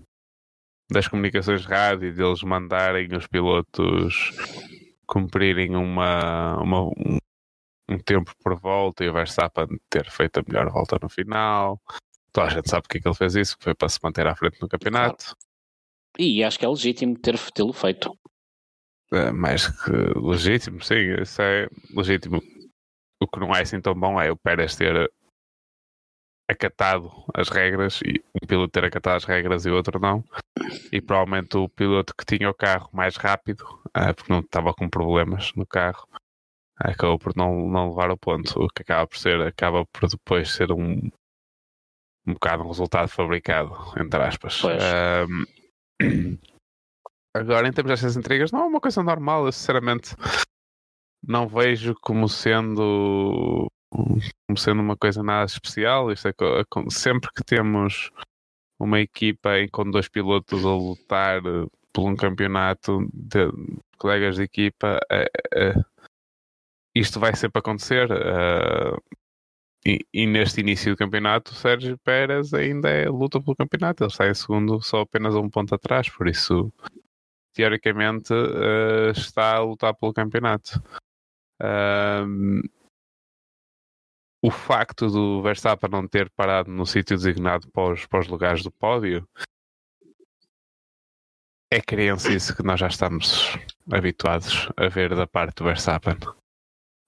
das comunicações rádio, deles mandarem os pilotos cumprirem uma, uma um, um, tempo por volta e o Verstappen ter feito a melhor volta no final. Toda a gente sabe porque é que ele fez isso, que foi para se manter à frente no campeonato. Claro. E acho que é legítimo ter tê-lo feito. É, mais que legítimo, sim, isso é legítimo. O que não é assim tão bom é o Pérez ter acatado as regras e um piloto ter acatado as regras e outro não. E provavelmente o piloto que tinha o carro mais rápido, uh, porque não estava com problemas no carro, acabou por não, não levar o ponto. O que acaba por ser, acaba por depois ser um, um bocado um resultado fabricado, entre aspas. Um, agora, em termos destas intrigas, não é uma coisa normal. Eu sinceramente não vejo como sendo como sendo uma coisa nada especial. Isto é, sempre que temos uma equipa com dois pilotos a lutar eh, por um campeonato de colegas de equipa, é, é, isto vai sempre acontecer. Uh, e, e, neste início do campeonato, o Sérgio Pérez ainda é luta pelo campeonato. Ele está em segundo, só apenas um ponto atrás, por isso, teoricamente, está a lutar pelo campeonato. O facto do Verstappen não ter parado no sítio designado para os, para os lugares do pódio é crença que nós já estamos habituados a ver da parte do Verstappen.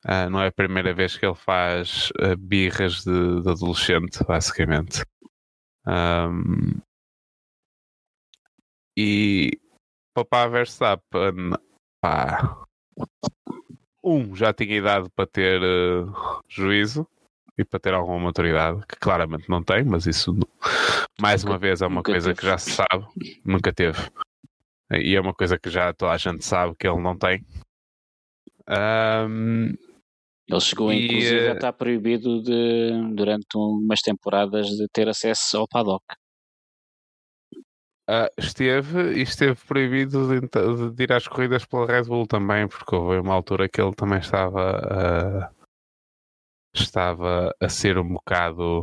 Uh, não é a primeira vez que ele faz uh, birras de, de, adolescente, basicamente. Um, e papá Verstappen, pá, um já tinha idade para ter uh, juízo e para ter alguma maturidade, que claramente não tem, mas isso mais uma vez é uma coisa teve. que já se sabe, nunca teve. E é uma coisa que já toda a gente sabe que ele não tem. Um, ele chegou, e, inclusive, a eh, estar proibido de, durante umas temporadas de ter acesso ao paddock. Uh, esteve e esteve proibido de, de, ir às corridas pela Red Bull também, porque houve uma altura que ele também estava uh, estava a ser um bocado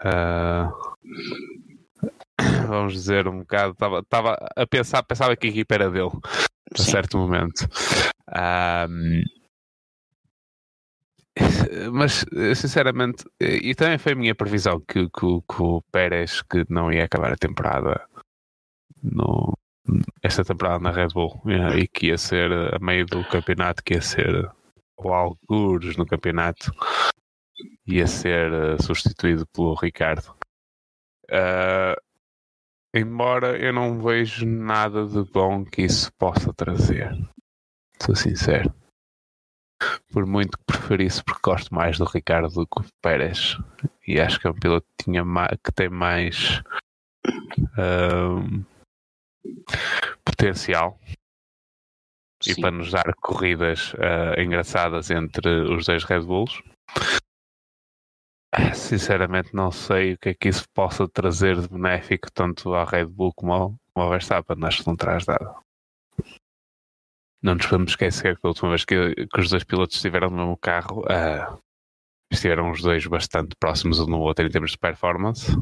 uh, vamos dizer, um bocado, estava a pensar, pensava que a equipa era dele a certo momento. Um, mas sinceramente, e também foi a minha previsão que, que, que, o Pérez que não ia acabar a temporada no, esta temporada na Red Bull e que ia ser a meio do campeonato, que ia ser ou algures no campeonato, ia ser uh, substituído pelo Ricardo. Uh, embora eu não vejo nada de bom que isso possa trazer, sou sincero. Por muito que preferisse, porque gosto mais do Ricardo do que do Pérez. E acho que é um piloto que, tinha que tem mais uh, potencial Sim. e para nos dar corridas uh, engraçadas entre os dois Red Bulls. Sinceramente, não sei o que é que isso possa trazer de benéfico tanto à Red Bull como ao, como ao Verstappen. Acho que não traz nada. Não nos podemos esquecer que a última vez que, que os dois pilotos estiveram no mesmo carro, uh, estiveram os dois bastante próximos um no outro em termos de performance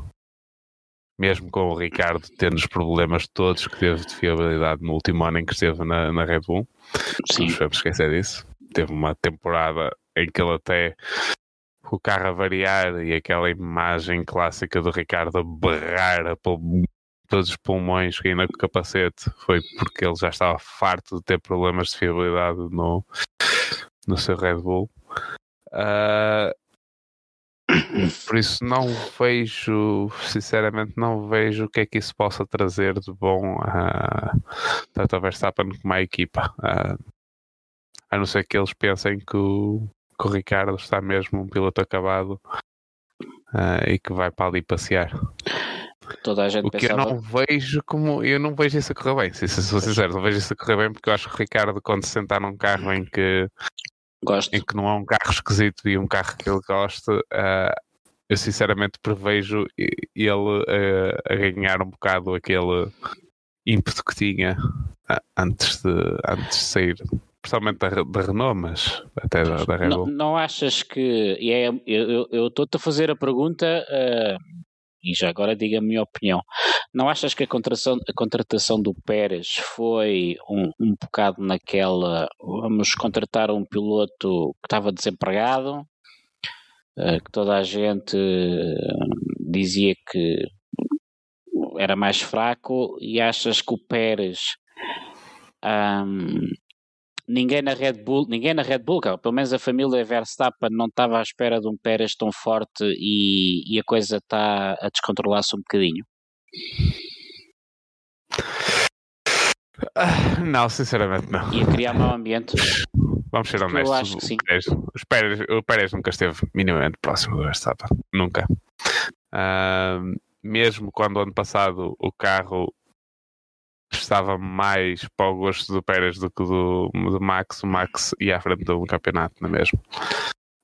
mesmo com o Ricardo tendo os problemas todos que teve de fiabilidade no último ano em que esteve na, na Red Bull. Sim. Não vamos esquecer disso. Teve uma temporada em que ele até o carro a variar e aquela imagem clássica do Ricardo a berrar a todos os pulmões ainda com o capacete foi porque ele já estava farto de ter problemas de fiabilidade no, no seu Red Bull. Uh, por isso não vejo, sinceramente, não vejo o que é que isso possa trazer de bom a tanto ao Verstappen como à equipa. Uh, a não ser que eles pensem que o, que o Ricardo está mesmo um piloto acabado uh, e que vai para ali passear. Toda a gente o que pensava... eu não vejo como eu não vejo isso a correr bem, se sou sincero, não vejo isso a correr bem porque eu acho que o Ricardo quando se sentar num carro em que Gosto. em que não é um carro esquisito e um carro que ele gosta, uh, eu sinceramente prevejo ele uh, a ganhar um bocado aquele ímpeto que tinha uh, antes, de, antes de sair, principalmente da, da Renault, mas até da, da Red Bull. Não, não achas que. É, eu estou-te a fazer a pergunta e já agora diga a minha opinião. Não achas que a contratação, a contratação do Pérez foi um, um bocado naquela vamos contratar um piloto que estava desempregado, uh, que toda a gente uh, dizia que era mais fraco e achas que o Pérez um, ninguém na Red Bull, ninguém na Red Bull, pelo menos a família Verstappen não estava à espera de um Pérez tão forte e, e a coisa está a descontrolar-se um bocadinho. Ah, não, sinceramente não. E a criar mau ambiente. Vamos ser honestos. Eu acho que sim. O Pérez, o Pérez nunca esteve minimamente próximo do Verstappen. Nunca. Uh, mesmo quando ano passado o carro estava mais para o gosto do Pérez do que do, do Max. O Max ia à frente do campeonato, não é mesmo?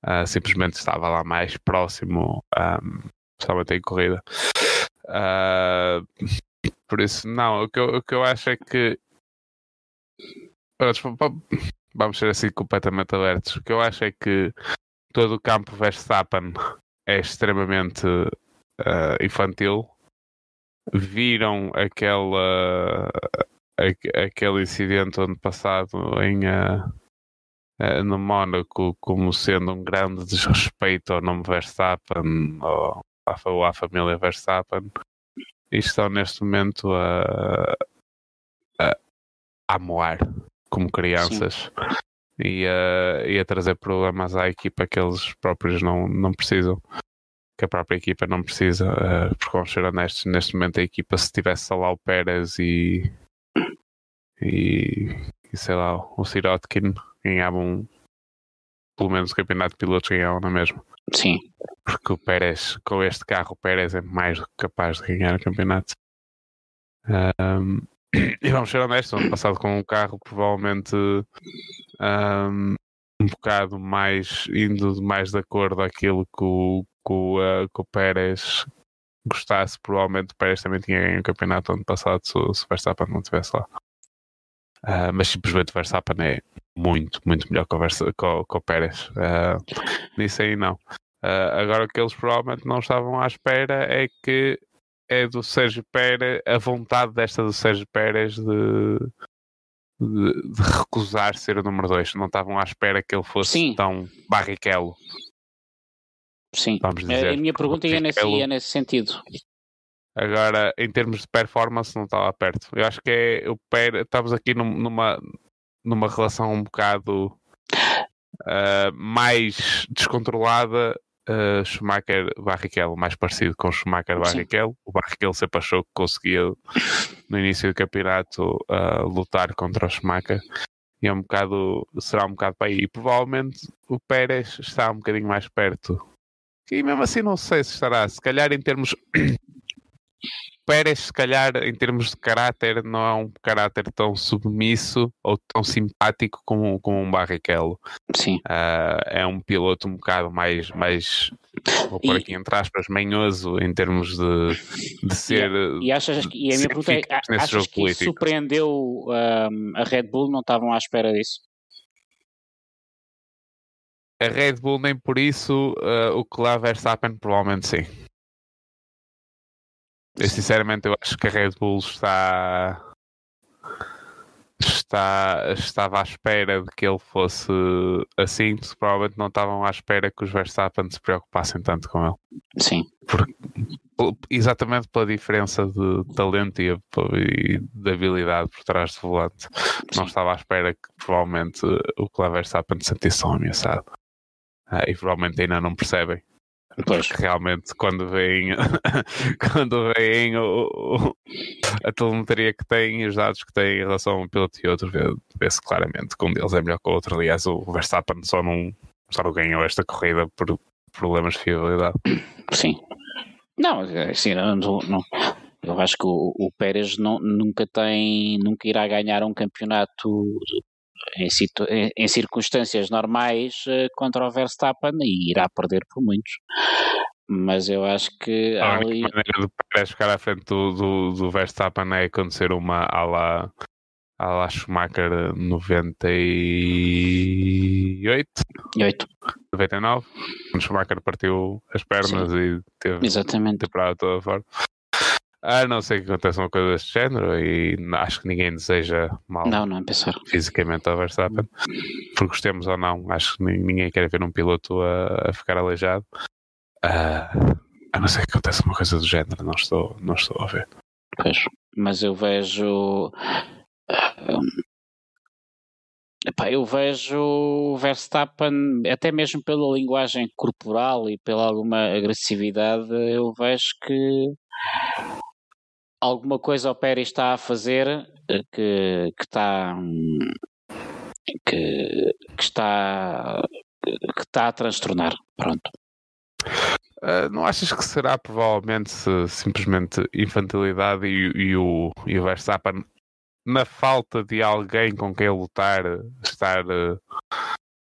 Uh, simplesmente estava lá mais próximo, um, principalmente em corrida. Uh, por isso, não, o que, eu, o que eu acho é que. Vamos ser assim completamente abertos. O que eu acho é que todo o campo Verstappen é extremamente uh, infantil viram aquela, aquele incidente ano passado em, uh, uh, no Mónaco como sendo um grande desrespeito ao nome Verstappen ou à, ou à família Verstappen e estão neste momento a, a, a moar como crianças e a, e a trazer problemas à equipa que eles próprios não, não precisam que a própria equipa não precisa, uh, porque vamos ser honestos, neste momento a equipa se tivesse só lá o Pérez e, e, e sei lá, o Sirotkin ganhavam pelo menos o campeonato de pilotos ganhavam na mesma. Sim. Porque o Pérez, com este carro, o Pérez é mais do que capaz de ganhar o campeonato. Um, e vamos ser honestos, ano passado com um carro provavelmente um, um bocado mais indo mais de acordo àquilo que o, que o, uh, que o Pérez gostasse, provavelmente o Pérez também tinha ganho o campeonato ano passado se, se o Verstappen não estivesse lá. Uh, mas simplesmente o Verstappen é muito, muito melhor que o, Versa, que o, que o Pérez. Uh, nisso aí não. Uh, agora o que eles provavelmente não estavam à espera é que é do Sérgio Pérez, a vontade desta do Sérgio Pérez de, de, de recusar ser o número 2. Não estavam à espera que ele fosse Sim. tão barriquelo. Sim. Dizer. a minha pergunta ia nesse, Barrichello. ia nesse sentido. Agora, em termos de performance, não estava perto. Eu acho que é o Pérez. Estamos aqui num- numa, numa relação um bocado ah, mais descontrolada. Uh, Schumacher Barrichello, mais parecido com Schumacher. Barrichello. O Barrichello sempre achou que conseguia no início do campeonato ah, lutar contra o Schumacher. E é um bocado, será um bocado para aí. E provavelmente o Pérez está um bocadinho mais perto. E mesmo assim não sei se estará. Se calhar em termos Pérez, se calhar, em termos de caráter, não é um caráter tão submisso ou tão simpático como, como um Barrichello. Sim. Ah, é um piloto um bocado mais, mais vou pôr E- aqui entre aspas, manhoso em termos de, de ser. E achas que, e a minha pergunta é, achas que isso surpreendeu ahm, a Red Bull? Não estavam à espera disso? A Red Bull, nem por isso, ah, o que lá Verstappen, provavelmente sim. Eu sinceramente eu acho que a Red Bull está. Está, estava à espera de que ele fosse assim, provavelmente não estavam à espera que os Verstappen se preocupassem tanto com ele. Sim. Exatamente pela diferença de talento e, e de habilidade por trás do volante. Não Sim. estava à espera que provavelmente o Verstappen se sentisse tão ameaçado. Ah, e provavelmente ainda não percebem. Pois. Porque realmente quando veem, quando veem o, o- a telemetria que têm e os dados que têm em relação a um piloto e outro, vê- vê-se claramente que um deles é melhor que o outro. Aliás, o Verstappen só não, só não ganhou esta corrida por problemas de fiabilidade. Sim. Não, assim, não, não- não- eu acho que o, o Pérez não- nunca tem, nunca irá ganhar um campeonato em, situ- em- em circunstâncias normais eh, contra o Verstappen e irá perder por muitos. Mas eu acho que A ali, única maneira do Pérez ficar à frente do, do, do Verstappen é acontecer uma à la, à la Schumacher 98, oito, 99, quando Schumacher partiu as pernas e teve exatamente. temporada toda fora. A não ser que aconteça uma coisa deste género e acho que ninguém deseja mal Não, não é pensar. fisicamente ao Verstappen, porque gostemos ou não, acho que ni- ninguém quer ver um piloto a, a ficar aleijado. Ah, a não ser que aconteça uma coisa do género, não estou, não estou a ver. Pois, mas eu vejo. ah, epá, eu vejo o Verstappen, até mesmo pela linguagem corporal e pela alguma agressividade, eu vejo que alguma coisa o Pérez está a fazer eh, que, que está. hum, Que, que está que está a transtornar. Pronto. Ah, não achas que será provavelmente simplesmente infantilidade e, e o, e o Verstappen, na falta de alguém com quem lutar, estar ah,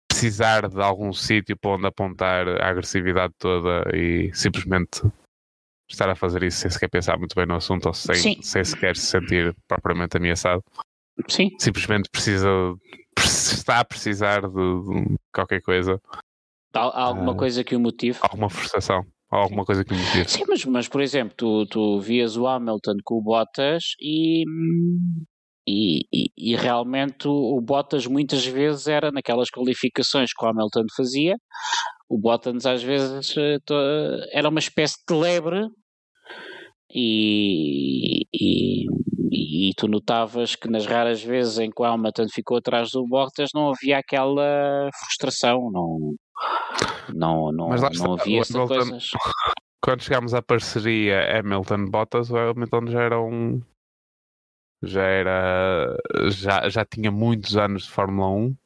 precisar de algum sítio para onde apontar a agressividade toda e simplesmente estar a fazer isso sem sequer pensar muito bem no assunto ou sem, Sim. sem sequer se sentir propriamente ameaçado? Sim, Simplesmente precisa, está a precisar de, de qualquer coisa, há, alguma Ah. coisa que o motive. alguma frustração, ou alguma coisa que me motive. Sim, mas, mas por exemplo, tu, tu vias o Hamilton com o Bottas e, e, e, e realmente o, o Bottas muitas vezes era naquelas qualificações que o Hamilton fazia, o Bottas às vezes eh, to- era uma espécie de lebre e, e, e tu notavas que nas raras vezes em que o Hamilton ficou atrás do Bottas não havia aquela frustração, não, não, não, Mas lá não está, havia o essa Hamilton- coisas. quando chegámos à parceria Hamilton-Bottas, o Hamilton já era um. Já era. Já, já tinha muitos anos de Fórmula 1.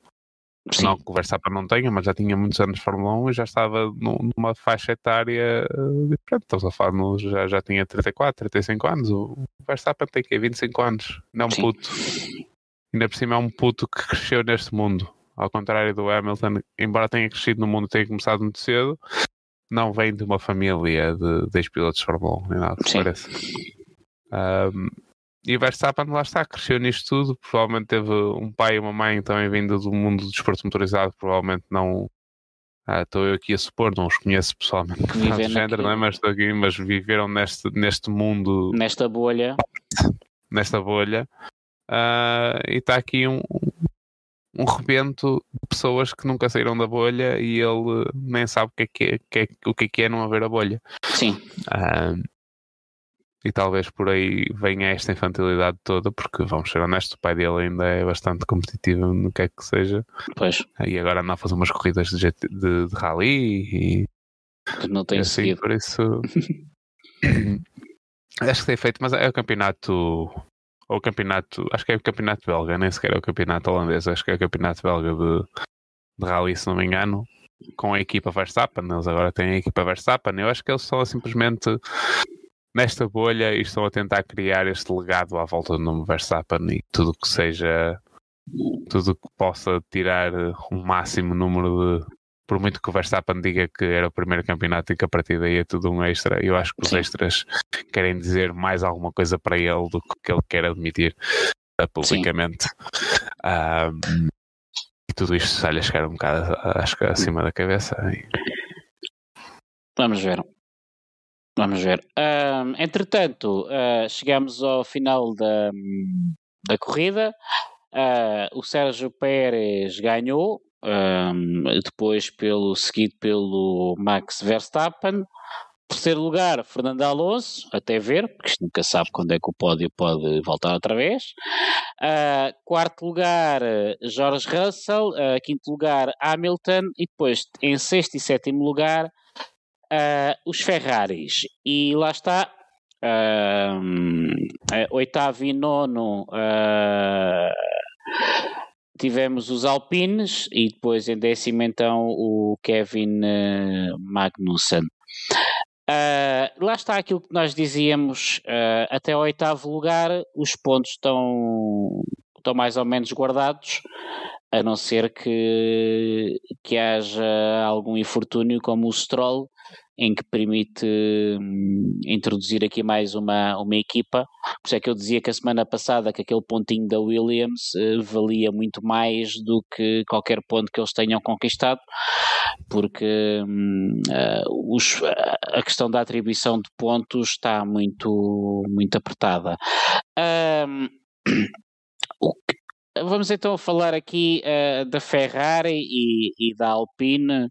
Sim. Não que o Verstappen não tenha, mas já tinha muitos anos de Fórmula 1 e já estava nu- numa faixa etária eh, diferente. Estamos a falar, no, já, já tinha 34, 35 anos. O Verstappen tem que 25 anos. Não é um puto. Ainda por cima é um puto que cresceu neste mundo. Ao contrário do Hamilton, embora tenha crescido no mundo tenha começado muito cedo, não vem de uma família de 10 pilotos de Fórmula 1, nem nada que Sim. pareça. Ahm, e Verstappen lá está, cresceu nisto tudo. Provavelmente teve um pai e uma mãe também vindo do mundo do desporto motorizado, provavelmente não, Ah, estou eu aqui a supor, não os conheço pessoalmente Que género, não é? mas, estou aqui, mas viveram neste, neste mundo, Nesta bolha. nesta bolha, ah, e está aqui um, um rebento de pessoas que nunca saíram da bolha e ele nem sabe o que é que é, que é- o que é, que é não haver a bolha. Sim, Ah, e talvez por aí venha esta infantilidade toda, porque vamos ser honestos, o pai dele ainda é bastante competitivo no que é que seja, pois, e agora anda a fazer umas corridas de, GT de, de rally e que não tem assim, seguido. por isso acho que tem feito, mas é o campeonato ou o campeonato, acho que é o campeonato belga, nem sequer é o campeonato holandês, acho que é o campeonato belga de, de rally, se não me engano, com a equipa Verstappen, eles agora têm a equipa Verstappen, eu acho que eles estão simplesmente nesta bolha e estão a tentar criar este legado à volta do nome Verstappen e tudo que seja tudo que possa tirar um máximo número de por muito que o Verstappen diga que era o primeiro campeonato e que a partir daí é tudo um extra, eu acho que os extras querem dizer mais alguma coisa para ele do que ele quer admitir uh, publicamente. Ah, e tudo isto está-lhe a chegar um bocado, acho que acima da cabeça. Vamos ver. Vamos ver. Entretanto, ah, chegamos ao final da, da corrida. Ah, o Sérgio Pérez ganhou, depois pelo, seguido pelo Max Verstappen. Terceiro lugar, Fernando Alonso, até ver, porque isto nunca sabe quando é que o pódio pode voltar outra vez. Ah, quarto lugar, George Russell. Ah, quinto lugar, Hamilton. E depois, em sexto e sétimo lugar, ah, os Ferraris. E lá está. eh, oitavo e nono tivemos os Alpines e depois em décimo então o Kevin Magnussen. Ah, lá está aquilo que nós dizíamos, ah, até ao oitavo lugar os pontos estão, estão mais ou menos guardados, a não ser que, que haja algum infortúnio como o Stroll, em que permite hum, introduzir aqui mais uma, uma equipa. Por isso é que eu dizia que a semana passada que aquele pontinho da Williams eh, valia muito mais do que qualquer ponto que eles tenham conquistado, porque ah, os- a questão da atribuição de pontos está muito, muito apertada. Ahm, o que- vamos então falar aqui ah, da Ferrari e, e da Alpine.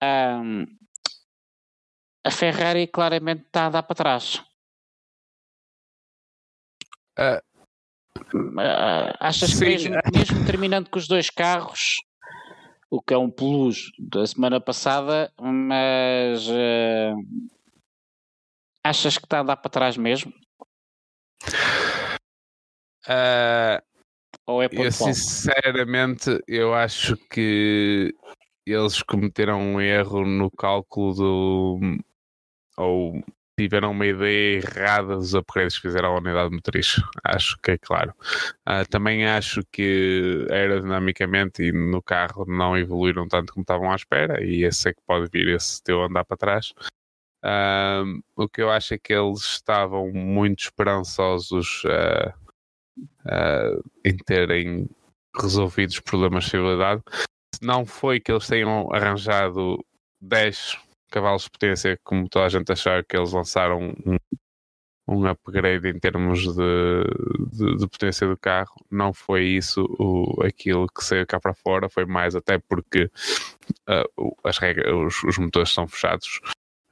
Ahm, a Ferrari claramente está a dar para trás. Ah, Ah, achas Sim. que mesmo, mesmo terminando com os dois carros, o que é um plus da semana passada, mas ah, achas que está a dar para trás mesmo? ah, Ou é eu pontual? sinceramente eu acho que eles cometeram um erro no cálculo do ou tiveram uma ideia errada dos upgrades que fizeram à unidade motriz. Acho que é claro. Ah, também acho que aerodinamicamente e no carro não evoluíram tanto como estavam à espera, e esse é que pode vir esse teu andar para trás. Ah, o que eu acho é que eles estavam muito esperançosos ah, ah, em terem resolvido os problemas de fiabilidade. Não foi que eles tenham arranjado 10 cavalos de potência, como toda a gente achar que eles lançaram um, um upgrade em termos de, de, de potência do carro. Não foi isso o, aquilo que saiu cá para fora, foi mais até porque o- as regras, os, os motores são fechados,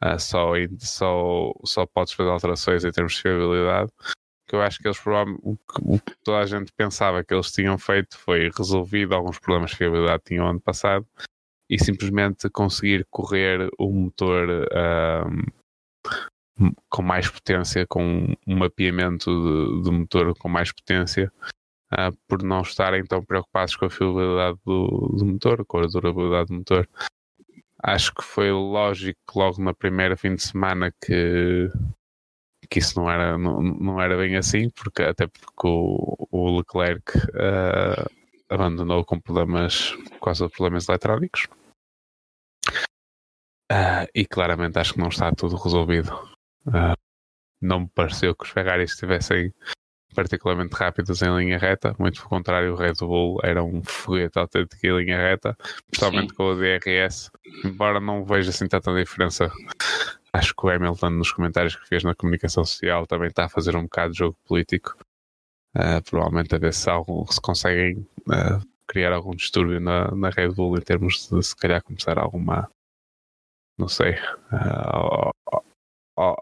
ah, só, só, só podes fazer alterações em termos de fiabilidade. Que eu acho que eles o que, o que toda a gente pensava que eles tinham feito foi resolvido alguns problemas de fiabilidade que tinham ano passado e simplesmente conseguir correr o motor ahm, com mais potência, com um mapeamento de motor com mais potência, ah, por não estarem tão preocupados com a fiabilidade do, do motor, com a durabilidade do motor. Acho que foi lógico que logo na primeira fim de semana que, que isso não era, não, não era bem assim, porque até porque o, o Leclerc ah, abandonou com problemas, por causa de problemas eletrónicos. Ah, e claramente acho que não está tudo resolvido. Ah, não me pareceu que os Ferraris estivessem particularmente rápidas em linha reta, muito pelo contrário, o Red Bull era um foguete autêntico em linha reta, principalmente com o DRS, embora não veja assim tanta diferença. Acho que o Hamilton, nos comentários que fez na comunicação social, também está a fazer um bocado de jogo político. Uh, provavelmente a ver se, algo, se conseguem uh, criar algum distúrbio na, na Red Bull em termos de se calhar começar alguma, não sei, uh,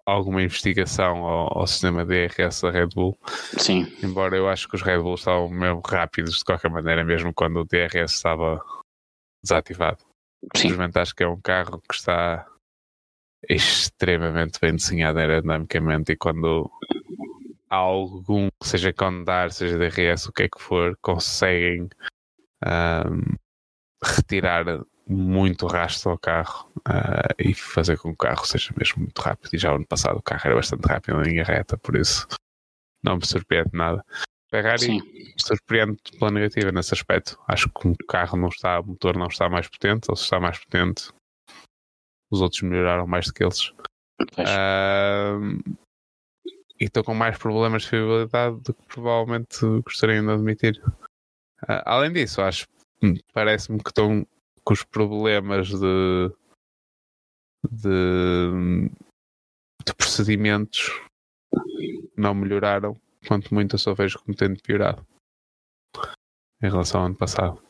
alguma investigação ao, ao, sistema DRS da Red Bull. Sim. Embora eu acho que os Red Bulls estavam mesmo rápidos de qualquer maneira, mesmo quando o DRS estava desativado. Sim. Simplesmente acho que é um carro que está extremamente bem desenhado aerodinamicamente e quando há algum, seja condar, seja DRS, o que é que for, conseguem um, retirar muito rastro ao carro uh, e fazer com que o carro seja mesmo muito rápido. E já ano passado o carro era bastante rápido em linha reta, por isso não me surpreende nada. Ferrari Sim. surpreende pela negativa nesse aspecto. Acho que o carro não está, o motor não está mais potente, ou se está mais potente, os outros melhoraram mais do que eles. Uh, e estou com mais problemas de fiabilidade do que provavelmente gostariam de admitir. Uh, além disso, acho hum, parece-me que estão com os problemas de, de, de procedimentos não melhoraram, quanto muito eu só vejo como tendo piorado em relação ao ano passado.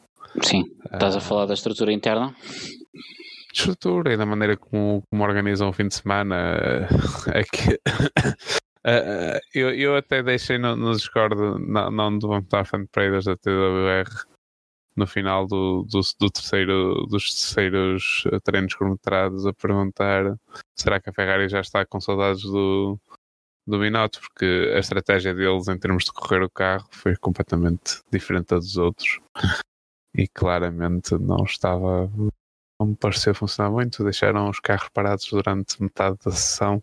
Sim, estás a ah. falar da estrutura interna? Estrutura e da maneira como, como organizam o fim de semana. É que, eu, eu até deixei no, no Discord, não, não do Montar Fan Traders da TWR, no final do, do, do, terceiro, dos terceiros treinos cronometrados a perguntar será que a Ferrari já está com saudades do, do Binotto, porque a estratégia deles em termos de correr o carro foi completamente diferente da dos outros e claramente não estava não me pareceu funcionar muito, deixaram os carros parados durante metade da sessão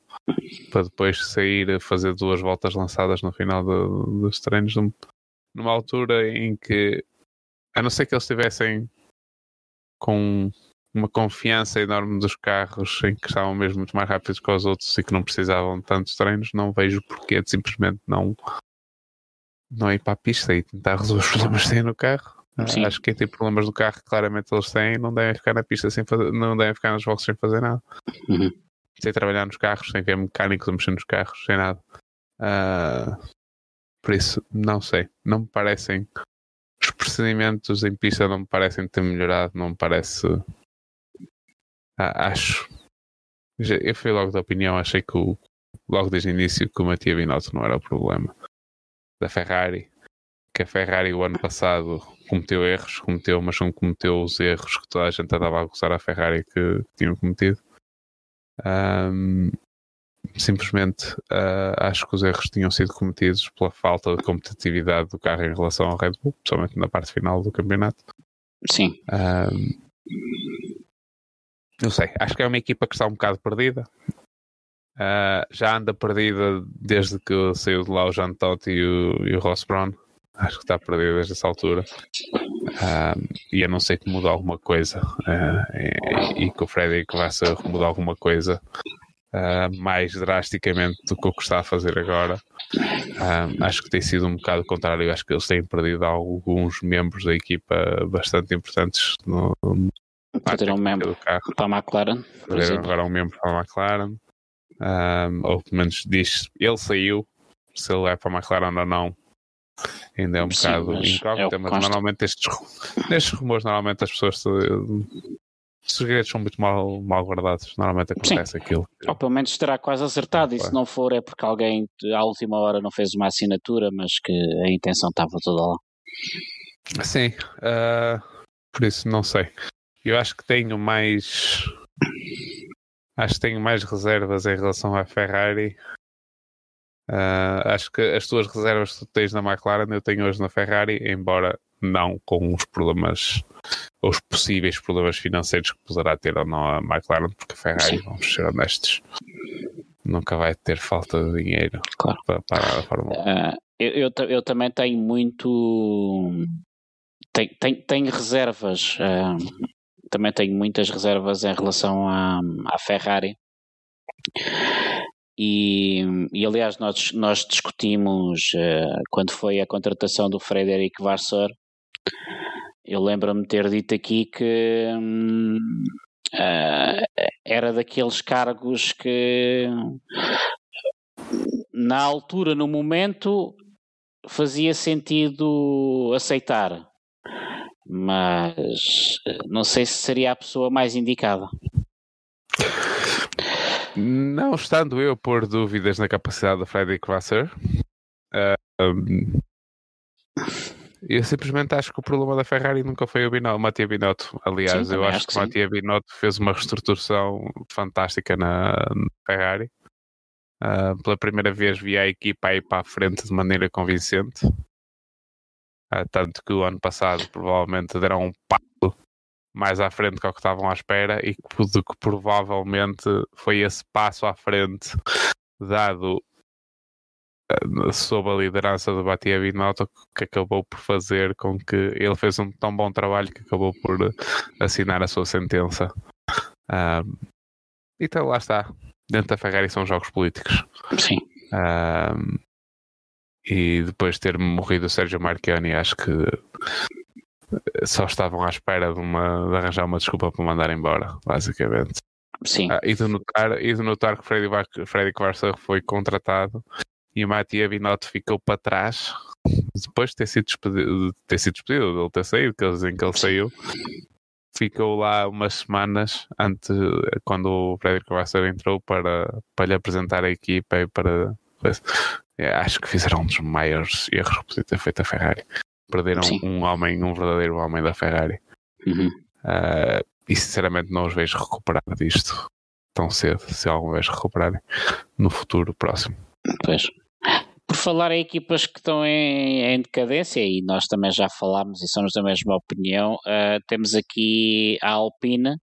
para depois sair a fazer duas voltas lançadas no final do, dos treinos numa altura em que a não ser que eles estivessem com uma confiança enorme dos carros em que estavam mesmo muito mais rápidos que os outros e que não precisavam de tantos treinos, não vejo porquê de simplesmente não, não ir para a pista e tentar resolver os problemas que têm no carro. Sim. Acho que quem tem problemas no carro, claramente eles têm, não devem ficar na pista sem fazer, não devem ficar nas boxes sem fazer nada. Uhum. Sem trabalhar nos carros, sem ver mecânicos a mexer nos carros, sem nada. Uh, por isso, não sei. Não me parecem os procedimentos em pista não me parecem ter melhorado, não me parece. Ah, acho. Eu fui logo da opinião, achei que o, logo desde o início que o Matia Binotto não era o problema da Ferrari. Que a Ferrari o ano passado cometeu erros, cometeu, mas não cometeu os erros que toda a gente andava a acusar a Ferrari que, tinham cometido. Um, simplesmente uh, acho que os erros tinham sido cometidos pela falta de competitividade do carro em relação ao Red Bull, principalmente na parte final do campeonato. Sim. Uh, não sei, acho que é uma equipa que está um bocado perdida. Uh, já anda perdida desde que saiu de lá o Jean Todt e o, e o Ross Brown. Acho que está perdida desde essa altura. e a não ser que mude alguma coisa e, e, que o Frederick Vassar mude alguma coisa, uh, mais drasticamente do que o que está a fazer agora. Uh, acho que tem sido um bocado contrário. Acho que eles têm perdido alguns membros da equipa bastante importantes no Perderam um membro para a McLaren. Perderam agora um membro para a McLaren. Um, ou pelo menos diz ele saiu. Se ele é para a McLaren ou não, ainda é um Sim, bocado mas, mas normalmente estes, nestes rumores normalmente as pessoas os segredos são muito mal, mal guardados. Normalmente acontece Sim. aquilo. Ou pelo menos estará quase acertado. E se não for, é porque alguém à última hora não fez uma assinatura, mas que a intenção estava toda lá. Sim, uh, por isso não sei. Eu acho que tenho mais. Acho que tenho mais reservas em relação à Ferrari. Uh, acho que as tuas reservas que tu tens na McLaren eu tenho hoje na Ferrari, embora não com os problemas os possíveis problemas financeiros que poderá ter ou não a McLaren, porque a Ferrari, Sim. vamos ser honestos, nunca vai ter falta de dinheiro claro. para parar a Fórmula 1. Uh, eu, eu, eu, também tenho muito. Tenho, tenho, tenho reservas. Uh, também tenho muitas reservas em relação à, à Ferrari. E, e aliás, nós, nós discutimos uh, quando foi a contratação do Frederic Varsor. Eu lembro-me ter dito aqui que uh, era daqueles cargos que na altura, no momento, fazia sentido aceitar, mas eh, não sei se seria a pessoa mais indicada. Não estando eu por dúvidas na capacidade do Frederick Vassar, uh, um, eu simplesmente acho que o problema da Ferrari nunca foi o Binotto, o Mattia Binotto. Aliás, sim, eu acho, acho que, que o Mattia Binotto fez uma reestruturação fantástica na, na Ferrari. Uh, pela primeira vez vi a equipa aí para a frente de maneira convincente. Uh, tanto que o ano passado provavelmente deram um passo mais à frente que o que estavam à espera e que, que provavelmente foi esse passo à frente dado uh, sob a liderança do Batia Binotto que acabou por fazer com que ele fez um tão bom trabalho que acabou por assinar a sua sentença. então lá está dentro da Ferrari são jogos políticos. Sim. Um, e depois de ter morrido o Sérgio Marchioni, acho que só estavam à espera de, uma, de arranjar uma desculpa para mandar embora, basicamente. Sim. Ah, e, de notar, e de notar que Freddy, Freddy Kvarsa foi contratado e o Mattia Binotto ficou para trás depois de ter sido despedido, de ter sido despedido, de ele ter saído, que eles dizem que ele saiu, ficou lá umas semanas antes, quando o Frederico Vassar entrou para, para lhe apresentar a equipa e para. É, acho que fizeram um dos maiores erros que podia ter feito a Ferrari. Perderam Sim. um homem, um verdadeiro homem da Ferrari. Uhum. Uh, e sinceramente não os vejo recuperar disto tão cedo, se alguma vez recuperarem no futuro próximo. Pois por falar em equipas que estão em, em, decadência, e nós também já falámos e somos da mesma opinião, uh, temos aqui a Alpine,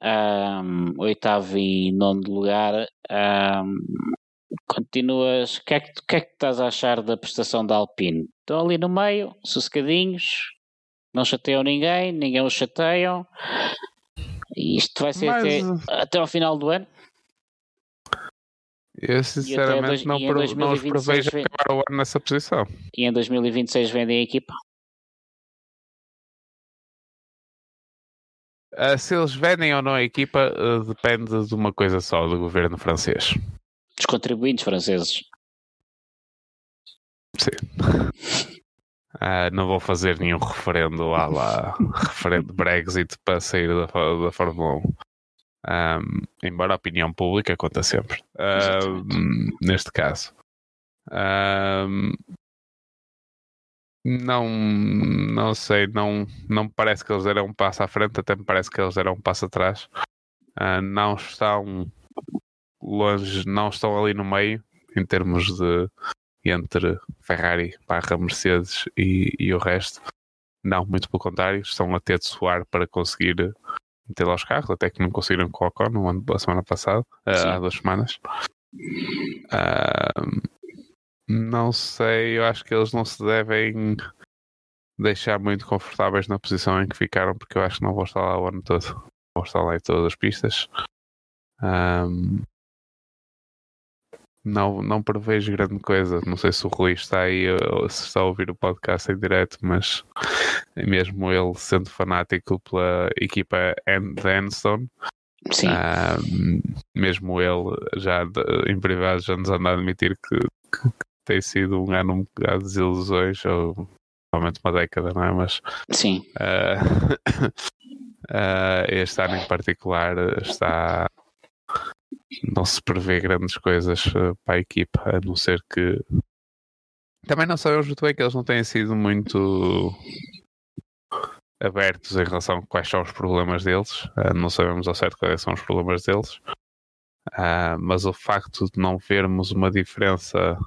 um, oitavo e nono lugar. Um, continuas, o que, é que, que, é que estás a achar da prestação da Alpine? Estão ali no meio, sossegadinhos, não chateiam ninguém, ninguém os chateiam. E isto vai ser Mas... até, até ao final do ano? Eu sinceramente dois, não, pro, não os prevejo vem... acabar o ano nessa posição. E em 2026 vendem a equipa? Uh, se eles vendem ou não a equipa uh, depende de uma coisa só, do governo francês. Dos contribuintes franceses. Sim. Uh, não vou fazer nenhum referendo lá, lá referendo Brexit para sair da, da Fórmula 1. Um, embora a opinião pública conta sempre. Um, neste caso. Um, não, não sei, não, não me parece que eles deram um passo à frente, até me parece que eles deram um passo atrás. Uh, não estão longe, não estão ali no meio em termos de entre Ferrari, barra Mercedes e, e o resto. Não, muito pelo contrário, estão a ter de suar para conseguir meter lá os carros, até que não conseguiram com o Ocon no ano, a semana passada, uh, há duas semanas. Uh, não sei, eu acho que eles não se devem deixar muito confortáveis na posição em que ficaram, porque eu acho que não vou estar lá o ano todo. Vou estar lá em todas as pistas. Um, não, não prevejo grande coisa. Não sei se o Rui está aí ou se está a ouvir o podcast em direto, mas mesmo ele sendo fanático pela equipa de Enstone, mesmo ele já em privado já nos anda a admitir que, que, tem sido um ano um bocado de desilusões, ou provavelmente uma década, não é? Mas Sim. Uh, uh, este ano em particular está não se prevê grandes coisas uh, para a equipa, a não ser que também não sabemos muito bem que eles não têm sido muito abertos em relação a quais são os problemas deles. Uh, não sabemos ao certo quais são os problemas deles. Uh, mas o facto de não vermos uma diferença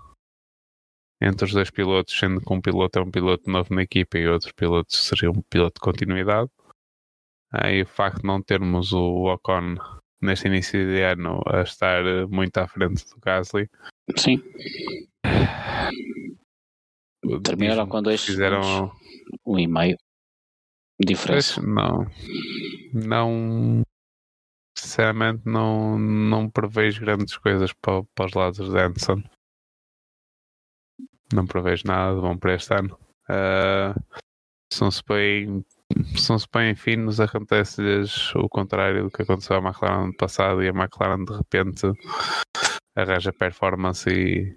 entre os dois pilotos, sendo que um piloto é um piloto novo na equipa e outro piloto seria um piloto de continuidade, uh, e o facto de não termos o Ocon neste início de ano a estar muito à frente do Gasly. Sim. Terminaram com dois fizeram um e meio diferença. Não. Não. sinceramente não, não prevejo grandes coisas para, para os lados de Anderson. Não prevejo nada de bom para este ano. Uh, são-se bem, são-se bem finos, acontece-lhes o contrário do que aconteceu à McLaren no passado e a McLaren de repente arranja performance e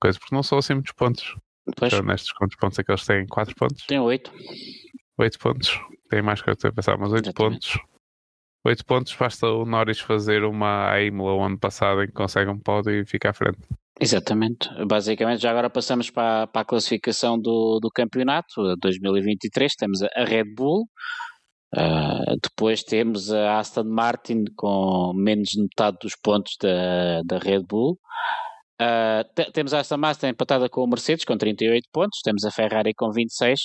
coisa, porque não são assim muitos pontos. Pois, São nestes quantos pontos é que eles têm? 4 pontos? tem oito. 8 pontos. Tem mais que eu estou a pensar, mas 8 Exatamente. pontos. 8 pontos, basta o Norris fazer uma à Imola o ano passado em que consegue um pódio e fica à frente. Exatamente. Basicamente, já agora passamos para, para a classificação do, do campeonato a 2023. Temos a Red Bull, ah, depois temos a Aston Martin com menos de metade dos pontos da, da Red Bull. Te- temos a Aston Martin empatada com o Mercedes com 38 pontos, temos a Ferrari com 26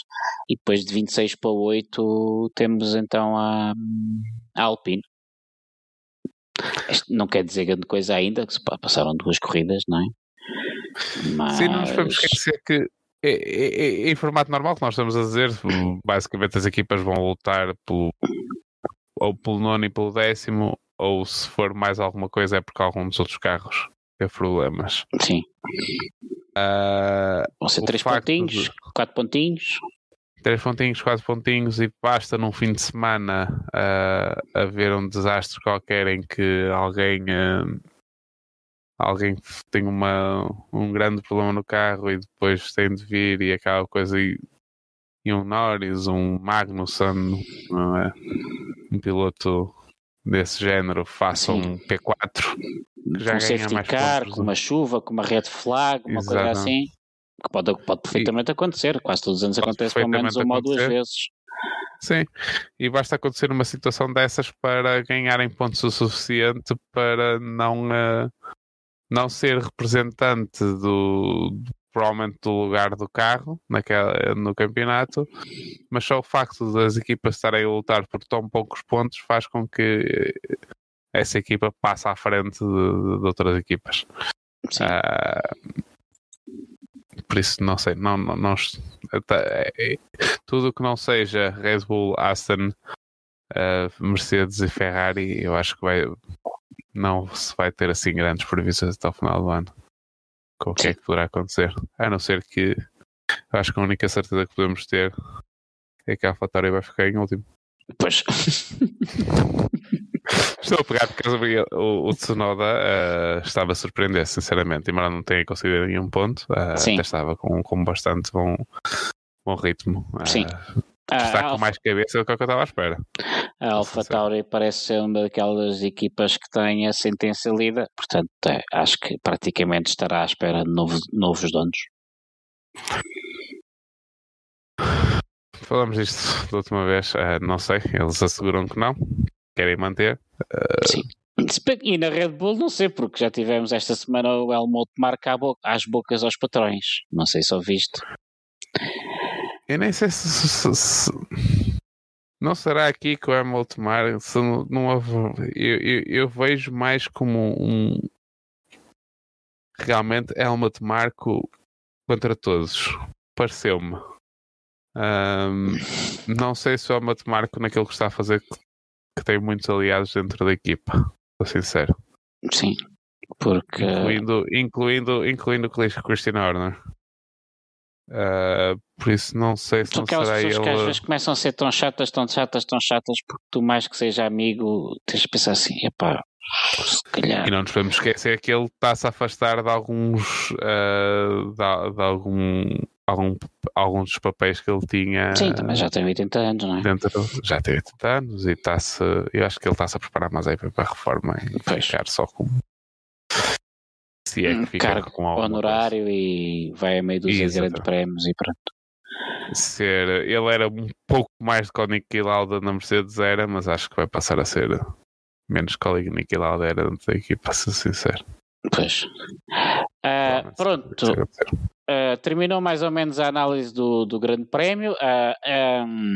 e depois de 26 para 8 temos então a, a Alpine. Isto não quer dizer grande coisa ainda, que passaram duas corridas, não é? Mas... Sim, não nos podemos esquecer que é, é- é- em formato normal que nós estamos a dizer, basicamente as equipas vão lutar pelo, ou pelo nono e pelo décimo, ou se for mais alguma coisa é porque algum dos outros carros teve problemas. Sim, Ah, vão ser três pontinhos, de- quatro pontinhos. três pontinhos, quatro pontinhos e basta num fim de semana ah, haver um desastre qualquer em que alguém ah, alguém tem uma, um grande problema no carro e depois tem de vir e aquela coisa e, e um Norris, um Magnussen, não é? um piloto desse género faça Sim. um P4 já com um ganha safety mais car, pontos com uma chuva, com uma red flag, uma coisa assim. Que pode, pode perfeitamente acontecer, quase todos os anos acontece pelo menos uma ou duas acontecer. vezes. Sim, e basta acontecer uma situação dessas para ganharem pontos o suficiente para não, eh, não ser representante do, provavelmente do lugar do carro naquela, no campeonato, mas só o facto das equipas estarem a lutar por tão poucos pontos faz com que eh, essa equipa passe à frente de, de outras equipas. Ah, por isso, não sei, não, não, não- até- é- é- tudo o que não seja Red Bull, Aston, ah, Mercedes e Ferrari, eu acho que vai, não se vai ter assim grandes previsões até o final do ano. Com o que é que poderá acontecer? A não ser que eu acho que a única certeza que podemos ter é que a AlphaTauri vai ficar em último. Pois. Estou a pegar porque o, o Tsunoda ah, estava a surpreender, sinceramente, embora não tenha conseguido nenhum ponto, Sim. até estava com, com bastante bom, bom ritmo. Ah, Sim. A, está a com mais cabeça do que eu estava à espera. a Alpha Tauri parece ser uma daquelas equipas que tem a sentença lida, portanto, é, acho que praticamente estará à espera de novos, novos donos. Falamos disto da última vez, ah, não sei, eles asseguram que não, querem manter. Sim. Se bem- E na Red Bull, não sei, porque já tivemos esta semana o Helmut marca bo- às bocas aos patrões. Não sei se ouviste. Eu nem sei se, se- se- não será aqui que o Hamilton Mar se não, não houve- eu, eu, eu vejo mais como um realmente Helmut Marco contra todos. Pareceu-me. Ahm, não sei se o Helmut Marco naquilo que está a fazer que, que tem muitos aliados dentro da equipa. Sou sincero. Sim. Porque. Incluindo, incluindo, incluindo o Christian Horner. Ah, por isso não sei se São não aquelas será pessoas que às vezes começam a ser tão chatas, tão chatas, tão chatas, porque tu, mais que seja amigo, tens de pensar assim: epá, se calhar. E não nos podemos esquecer que ele está-se a afastar de alguns ah, de, de algum, algum, alguns dos papéis que ele tinha Sim, também já tem 80 anos, não é? dentro. Já tem 80 anos e está-se. Eu acho que ele está-se a preparar mais aí para a reforma e Pois. ficar só com. Se é que fica cargo com honorário e vai a meio dos grandes prémios e pronto. coisa. Ser, ele era um pouco mais do que o Lauda na Mercedes era, mas acho que vai passar a ser menos que o Lauda era dentro da equipa, para ser sincero. Pois. Ah, pronto, Uh, terminou mais ou menos a análise do, do Grande Prémio. Uh, um,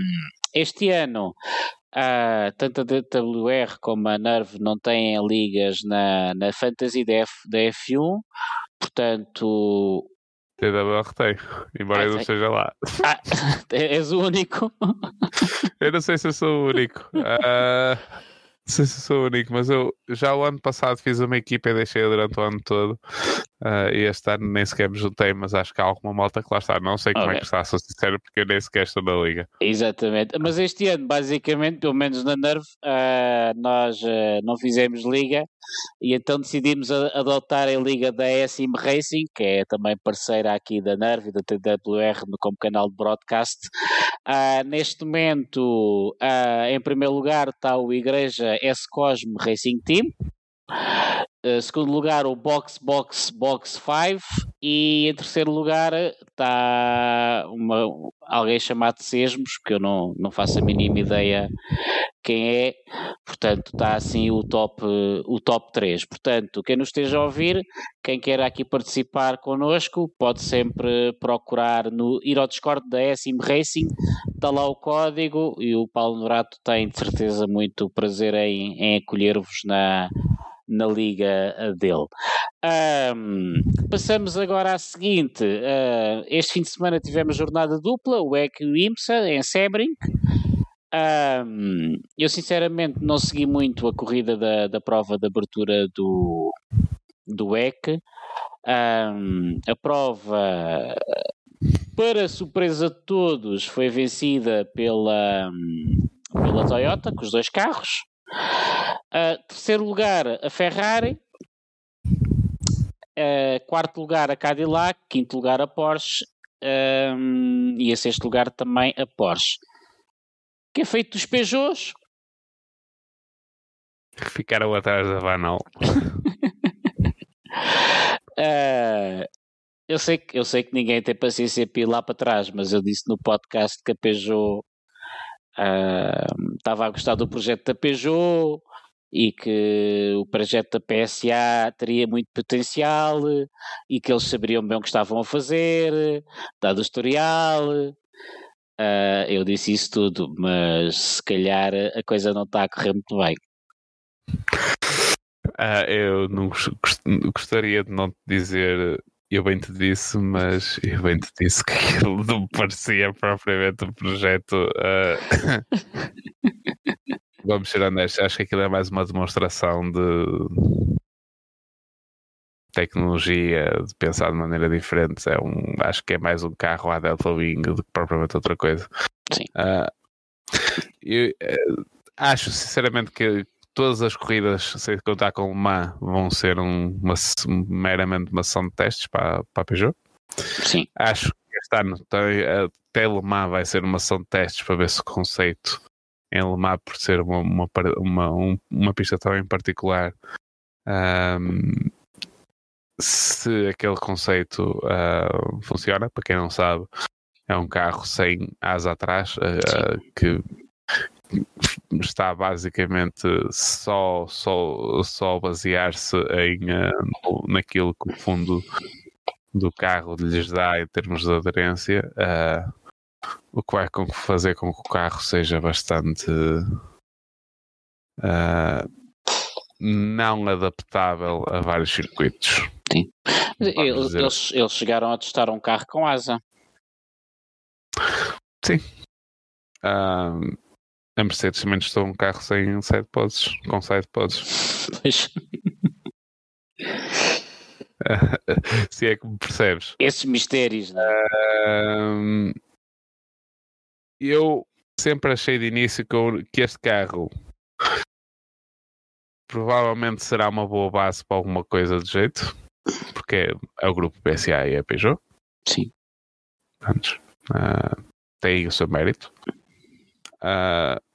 este ano, uh, tanto a DWR como a Nerve não têm ligas na, na Fantasy da, F, da F1, portanto. TWR tem, embora Ah, eu não esteja lá. Ah, és o único. Eu não sei se eu sou o único. Ah, sei se sou o único, mas eu já o ano passado fiz uma equipa e deixei durante o ano todo. Uh, e este ano nem sequer me juntei, mas acho que há alguma malta que lá está. Não sei como okay. é que está, sou sincero, porque eu nem sequer estou na liga. Exatamente. Mas este ano, basicamente, pelo menos na Nerve, uh, nós uh, não fizemos liga e então decidimos adotar a liga da SM Racing, que é também parceira aqui da Nerve e da TWR como canal de broadcast. neste momento, em primeiro lugar, está o Igreja S Cosme Racing Team. Uh, segundo lugar, o Box Box Box 5. E em terceiro lugar está uma, alguém chamado Sesmos, que eu não, não faço a mínima ideia quem é. Portanto, está assim o top, o top 3. Portanto, quem nos esteja a ouvir, quem quer aqui participar connosco, pode sempre procurar no ir ao Discord da SM Racing, está lá o código e o Paulo Norato tem de certeza muito prazer em, em acolher-vos na na liga eh, dele. Um, passamos agora à seguinte: uh, este fim de semana tivemos jornada dupla, o EC e o IMSA, em Sebring. Um, eu sinceramente não segui muito a corrida da, da prova de abertura do, do EC. Um, a prova, para surpresa de todos, foi vencida pela, pela Toyota, com os dois carros. Uh, terceiro lugar, a Ferrari. Uh, quarto lugar, a Cadillac. Quinto lugar, a Porsche. Um, e a sexto lugar também a Porsche. O que é feito dos Peugeots? Ficaram atrás da Vanal. uh, eu, sei que, eu sei que ninguém tem paciência para ir lá para trás, mas eu disse no podcast que a Peugeot estava a gostar do projeto da Peugeot e que o projeto da PSA teria muito potencial e que eles saberiam bem o que estavam a fazer, dado o historial. Uh, eu disse isso tudo, mas se calhar a coisa não está a correr muito bem. Uh, eu não gostaria de não te dizer eu bem te disse, mas eu bem te disse que aquilo não parecia propriamente um projeto. Uh... Vamos ser honestos, acho que aquilo é mais uma demonstração de tecnologia, de pensar de maneira diferente. É um, acho que é mais um carro à Delta Wing do que propriamente outra coisa. Sim. Uh, eu uh, acho sinceramente que todas as corridas, sem contar com o Mans, vão ser um, uma, meramente uma sessão de testes para, para a Peugeot. Sim. Acho que este ano até Le Mans vai ser uma sessão de testes para ver se o conceito em Le Mans, por ser uma, uma, uma, uma pista tão em particular, um, se aquele conceito uh, funciona. Para quem não sabe, é um carro sem asa atrás uh, que está basicamente só, só, só basear-se em, uh, naquilo que o fundo do carro lhes dá em termos de aderência, uh, o que vai fazer com que o carro seja bastante uh, não adaptável a vários circuitos. Sim. Eles, eles, eles chegaram a testar um carro com asa. Sim. Uh, a Mercedes também testou um carro sem sidepods, com sidepods. Pois. Se é que me percebes. Esses mistérios, não é? eu sempre achei de início que este carro provavelmente será uma boa base para alguma coisa de jeito, porque é, é o grupo PSA e a Peugeot. Sim. Antes, uh, tem o seu mérito. Uh,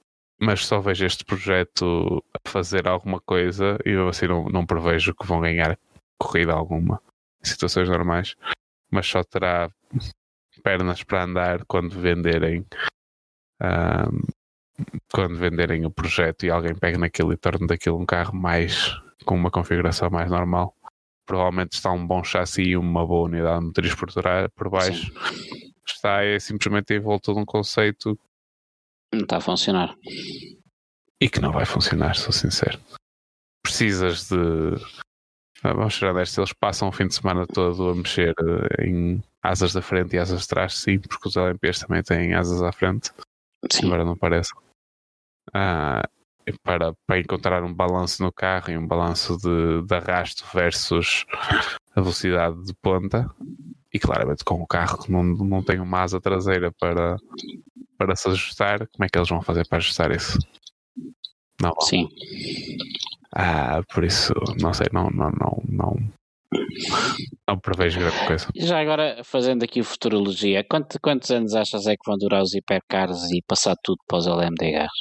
mas só vejo este projeto a fazer alguma coisa e eu assim não, não prevejo que vão ganhar corrida alguma em situações normais, mas só terá pernas para andar quando venderem um, quando venderem o projeto e alguém pega naquilo e torna daquilo um carro mais com uma configuração mais normal. Provavelmente está um bom chassi e uma boa unidade motriz por, por baixo. Sim. Está é simplesmente em volta de um conceito não está a funcionar. E que não vai funcionar, sou sincero. Precisas de. Ah, vamos ser honestos, eles passam o fim de semana todo a mexer eh, em asas da frente e asas de trás, sim, porque os LMPs também têm asas à frente. Sim. Agora não parece. Ah, para, para encontrar um balanço no carro e um balanço de, de arrasto versus a velocidade de ponta. E claramente com o carro que não, não tem uma asa traseira para, para se ajustar, como é que eles vão fazer para ajustar isso? Não. Sim. Ah, por isso, não sei, não, não, não, não, não prevejo grande coisa. Já agora, fazendo aqui futurologia, quantos, quantos anos achas é que vão durar os hipercars e passar tudo para os LMDHs?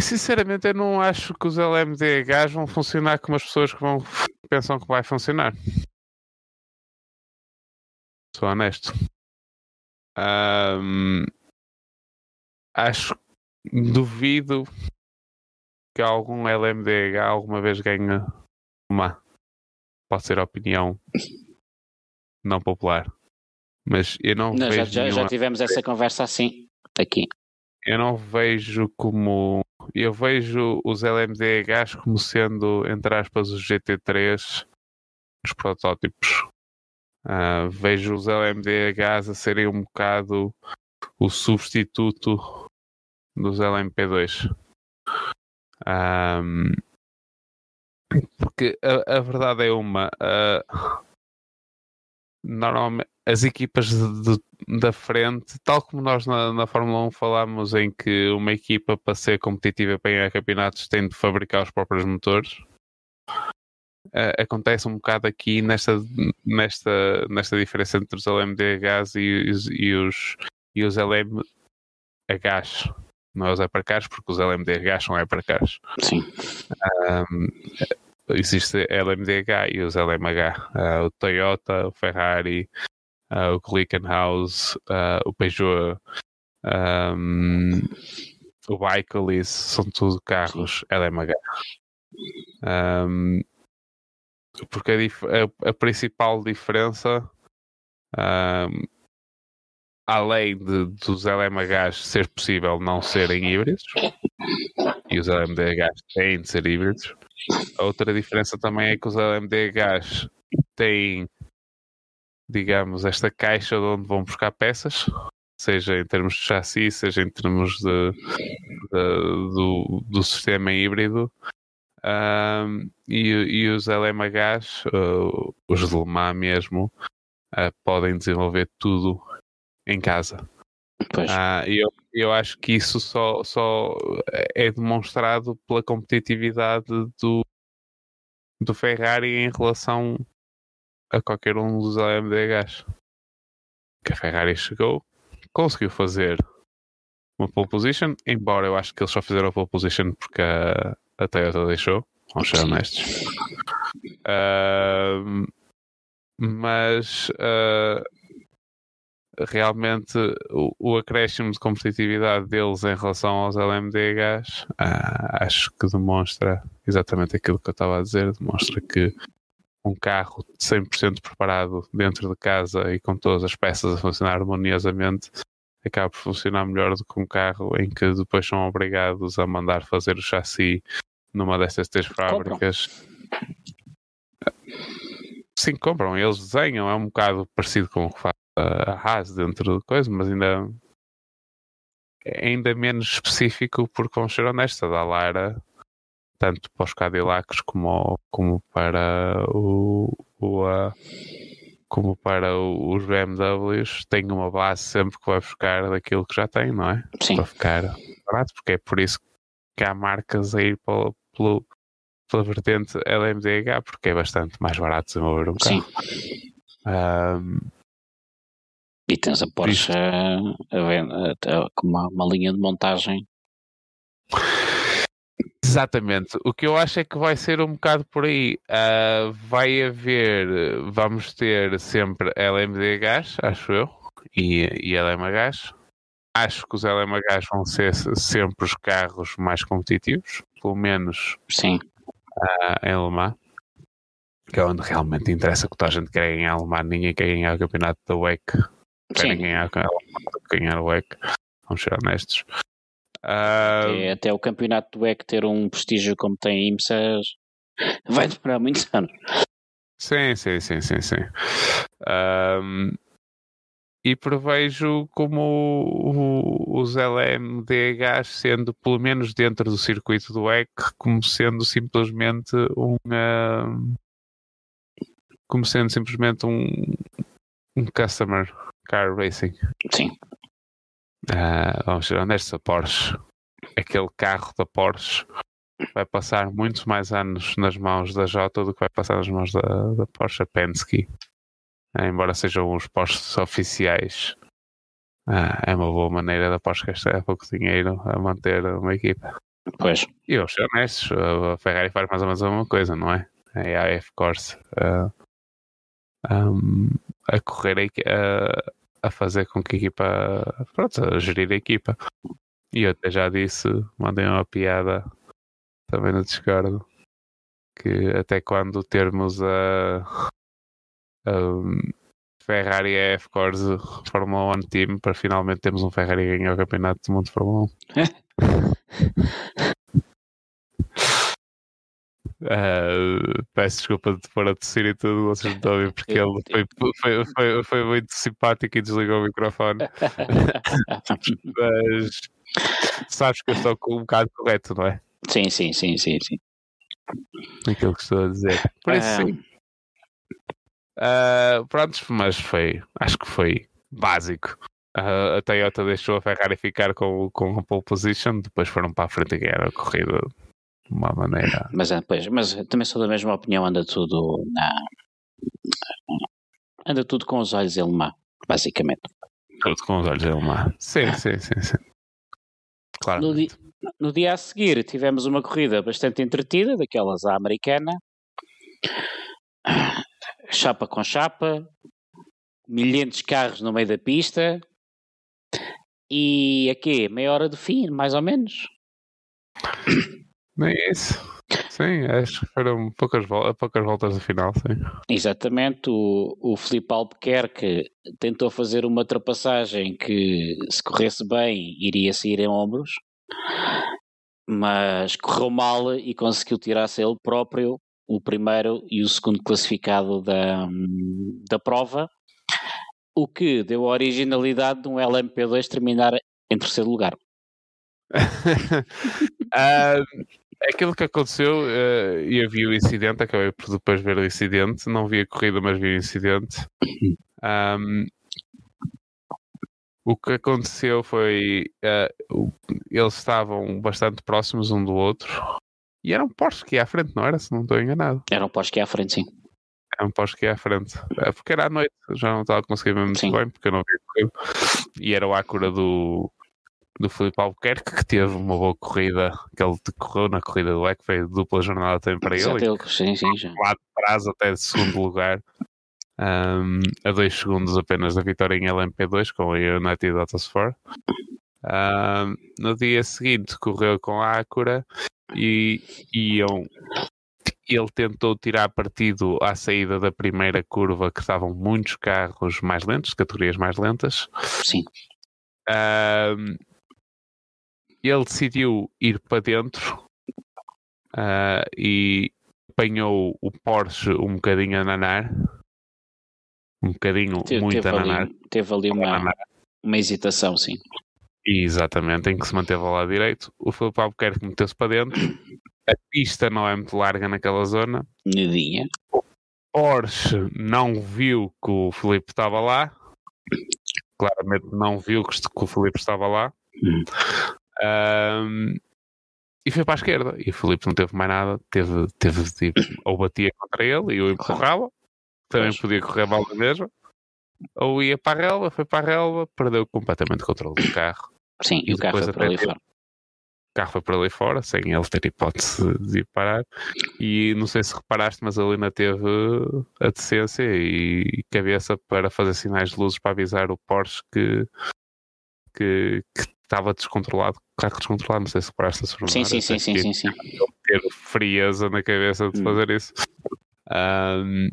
Sinceramente, eu não acho que os LMDHs vão funcionar como as pessoas que vão pensam que vai funcionar. Sou honesto. Um, acho duvido que algum LMDH alguma vez ganhe uma. Pode ser opinião não popular. Mas eu não, não vejo. Já, já, tivemos essa conversa assim aqui. Eu não vejo como. Eu vejo os LMDHs como sendo, entre aspas, os GT3 os protótipos. Uh, vejo os LMDHs a serem um bocado o substituto dos LMP2. Um, porque a, a, verdade é uma. Uh, normalmente as equipas de, de, da frente, tal como nós na, na Fórmula 1 falámos em que uma equipa para ser competitiva para ganhar campeonatos tem de fabricar os próprios motores. Uh, acontece um bocado aqui nesta, nesta, nesta diferença entre os LMDHs e, e, os, e os LMHs não é os hypercars, porque os LMDH são hypercars. Sim. Um, existe LMDH e os LMH. Uh, o Toyota, o Ferrari, uh, o Glickenhaus, uh, o Peugeot, um, o Bicolis, são tudo carros. LMH. Um, porque a, a, a, principal diferença um, além de, dos LMHs ser possível não serem híbridos, e os LMDHs têm de ser híbridos, a outra diferença também é que os LMDHs têm, digamos, esta caixa de onde vão buscar peças, seja em termos de chassi, seja em termos de, de do, do sistema híbrido. Um, e, e, os LMHs, uh, os de Le Mans mesmo, uh, podem desenvolver tudo em casa. Ah, e eu, eu acho que isso só, só é demonstrado pela competitividade do, do Ferrari em relação a qualquer um dos AMDHs. Que a Ferrari chegou, conseguiu fazer uma pole position, embora eu acho que eles só fizeram a pole position porque a, a Toyota deixou, vamos ser honestos. Uh, mas uh, realmente o, o, acréscimo de competitividade deles em relação aos LMDHs ah, acho que demonstra exatamente aquilo que eu estava a dizer, demonstra que um carro 100% preparado dentro de casa e com todas as peças a funcionar harmoniosamente acaba por funcionar melhor do que um carro em que depois são obrigados a mandar fazer o chassi numa dessas três fábricas. Sim, compram, eles desenham, é um bocado parecido com o que faz a Haas dentro de coisa, mas ainda é ainda menos específico porque vamos ser honestos, a da Lara tanto para os Cadillacs como, como para o, o uh, como para o, os BMWs tem uma base sempre que vai buscar daquilo que já tem, não é? Sim. Para ficar barato, porque é por isso que há marcas a ir pelo, pelo, pela vertente LMDH, porque é bastante mais barato desenvolver um carro. Sim. Um, e tens a Porsche com uma, uma linha de montagem. Exatamente. O que eu acho é que vai ser um bocado por aí. Uh, vai haver, vamos ter sempre LMDHs, acho eu, e, e LMHs. Acho que os LMHs vão ser sempre os carros mais competitivos, pelo menos Sim. Uh, em Le Mans, que é onde realmente interessa que toda a gente quer ganhar Le Mans, ninguém quer ganhar o campeonato da WEC querem ganhar, ganhar o EC, vamos ser honestos. Uh, até o campeonato do EC ter um prestígio como tem IMSA vai demorar muitos anos. Sim, sim, sim, sim, sim. Um, e prevejo como o, o, os LMDHs sendo, pelo menos dentro do circuito do EC, como sendo simplesmente um. Uh, como sendo simplesmente um, um customer car racing. Sim. Uh, vamos ser honestos, a Porsche, aquele carro da Porsche vai passar muitos mais anos nas mãos da Jota do que vai passar nas mãos da, da Porsche Penske. Uh, embora sejam os Porsches oficiais, uh, é uma boa maneira da Porsche gastar pouco dinheiro a manter uma equipa. Pois. E ser honestos, a Ferrari faz mais ou menos a mesma coisa, não é? É a AF Corse. Uh, um, a correr a, a fazer com que a equipa, pronto, a gerir a equipa. E eu até já disse, mandei uma piada também no Discord, que até quando termos a, Ferrari e a F-Corse Fórmula 1 Team, para finalmente termos um Ferrari ganhar o campeonato do mundo de Fórmula 1. Uh, peço desculpa de pôr a tossir e tudo, vocês não estão a ver porque ele foi, foi, foi, foi muito simpático e desligou o microfone. Mas sabes que eu estou um bocado correto, não é? Sim, sim, sim, sim, sim. Aquilo que estou a dizer. Por isso sim. Uh, prontos, mas foi, acho que foi básico. Uh, a Toyota deixou a Ferrari ficar com, com a pole position, depois foram para a frente e ganharam a corrida uma maneira. Mas, é, pois, mas também sou da mesma opinião, anda tudo na. Anda tudo com os olhos em Lemar, basicamente. Tudo com os olhos em Lemar. Sim, sim, sim, sim. Claro. No, di no, dia a seguir tivemos uma corrida bastante entretida, daquelas à americana. Chapa com chapa, milhares de carros no meio da pista. E aqui, meia hora de fim, mais ou menos. Nem isso. Sim, acho que foram poucas, poucas voltas no final, sim. Exatamente, o, o Felipe Albuquerque tentou fazer uma ultrapassagem que, se corresse bem, iria sair em ombros, mas correu mal e conseguiu tirar-se ele próprio o primeiro e o segundo classificado da, da prova, o que deu a originalidade de um LMP2 terminar em terceiro lugar. aquilo que aconteceu, uh, e eu vi o incidente, acabei por depois ver o incidente, não vi a corrida, mas vi o incidente. Um, o que aconteceu foi uh, eles estavam bastante próximos um do outro e era um Porsche que ia à frente, não era? Se não estou enganado. Era um Porsche que ia à frente, sim. Era um Porsche que ia à frente. É porque era à noite, já não estava a conseguir ver muito sim. bem, porque eu não vi. E era o Acura do, do Filipe Albuquerque, que teve uma boa corrida, que ele correu na corrida do EC, foi dupla jornada também para ele. Teve, sim, sim, já. Lá de trás até de segundo lugar, um, a dois segundos apenas da vitória em LMP2 com a United Autosport. Um, no dia seguinte correu com a Acura e iam ele tentou tirar partido à saída da primeira curva que estavam muitos carros mais lentos, categorias mais lentas. Sim. Ele decidiu ir para dentro uh, e apanhou o Porsche um bocadinho a nanar. Um bocadinho, teve, muito teve a nanar. Ali, teve ali uma, uma hesitação, sim. Exatamente, em que se manteve ao lado direito. O Filipe Albuquerque meteu-se para dentro. A pista não é muito larga naquela zona. Nadinha. O Porsche não viu que o Filipe estava lá. Claramente não viu que o Filipe estava lá. Um, e foi para a esquerda. E o Filipe não teve mais nada, teve, teve tipo, ou batia contra ele e o empurrava, também podia correr mal da mesma, ou ia para a relva, foi para a relva, perdeu completamente o controle do carro. Sim, e, o carro foi para ali fora. O carro foi para ali fora, sem ele ter hipótese de ir parar. E não sei se reparaste, mas a Lina teve a decência e cabeça para fazer sinais de luzes para avisar o Porsche que, que, que estava descontrolado, carro descontrolado, não sei se reparaste a sua Sim, sim, sim, sim, sim, sim. Ter frieza na cabeça de hum. fazer isso. Um,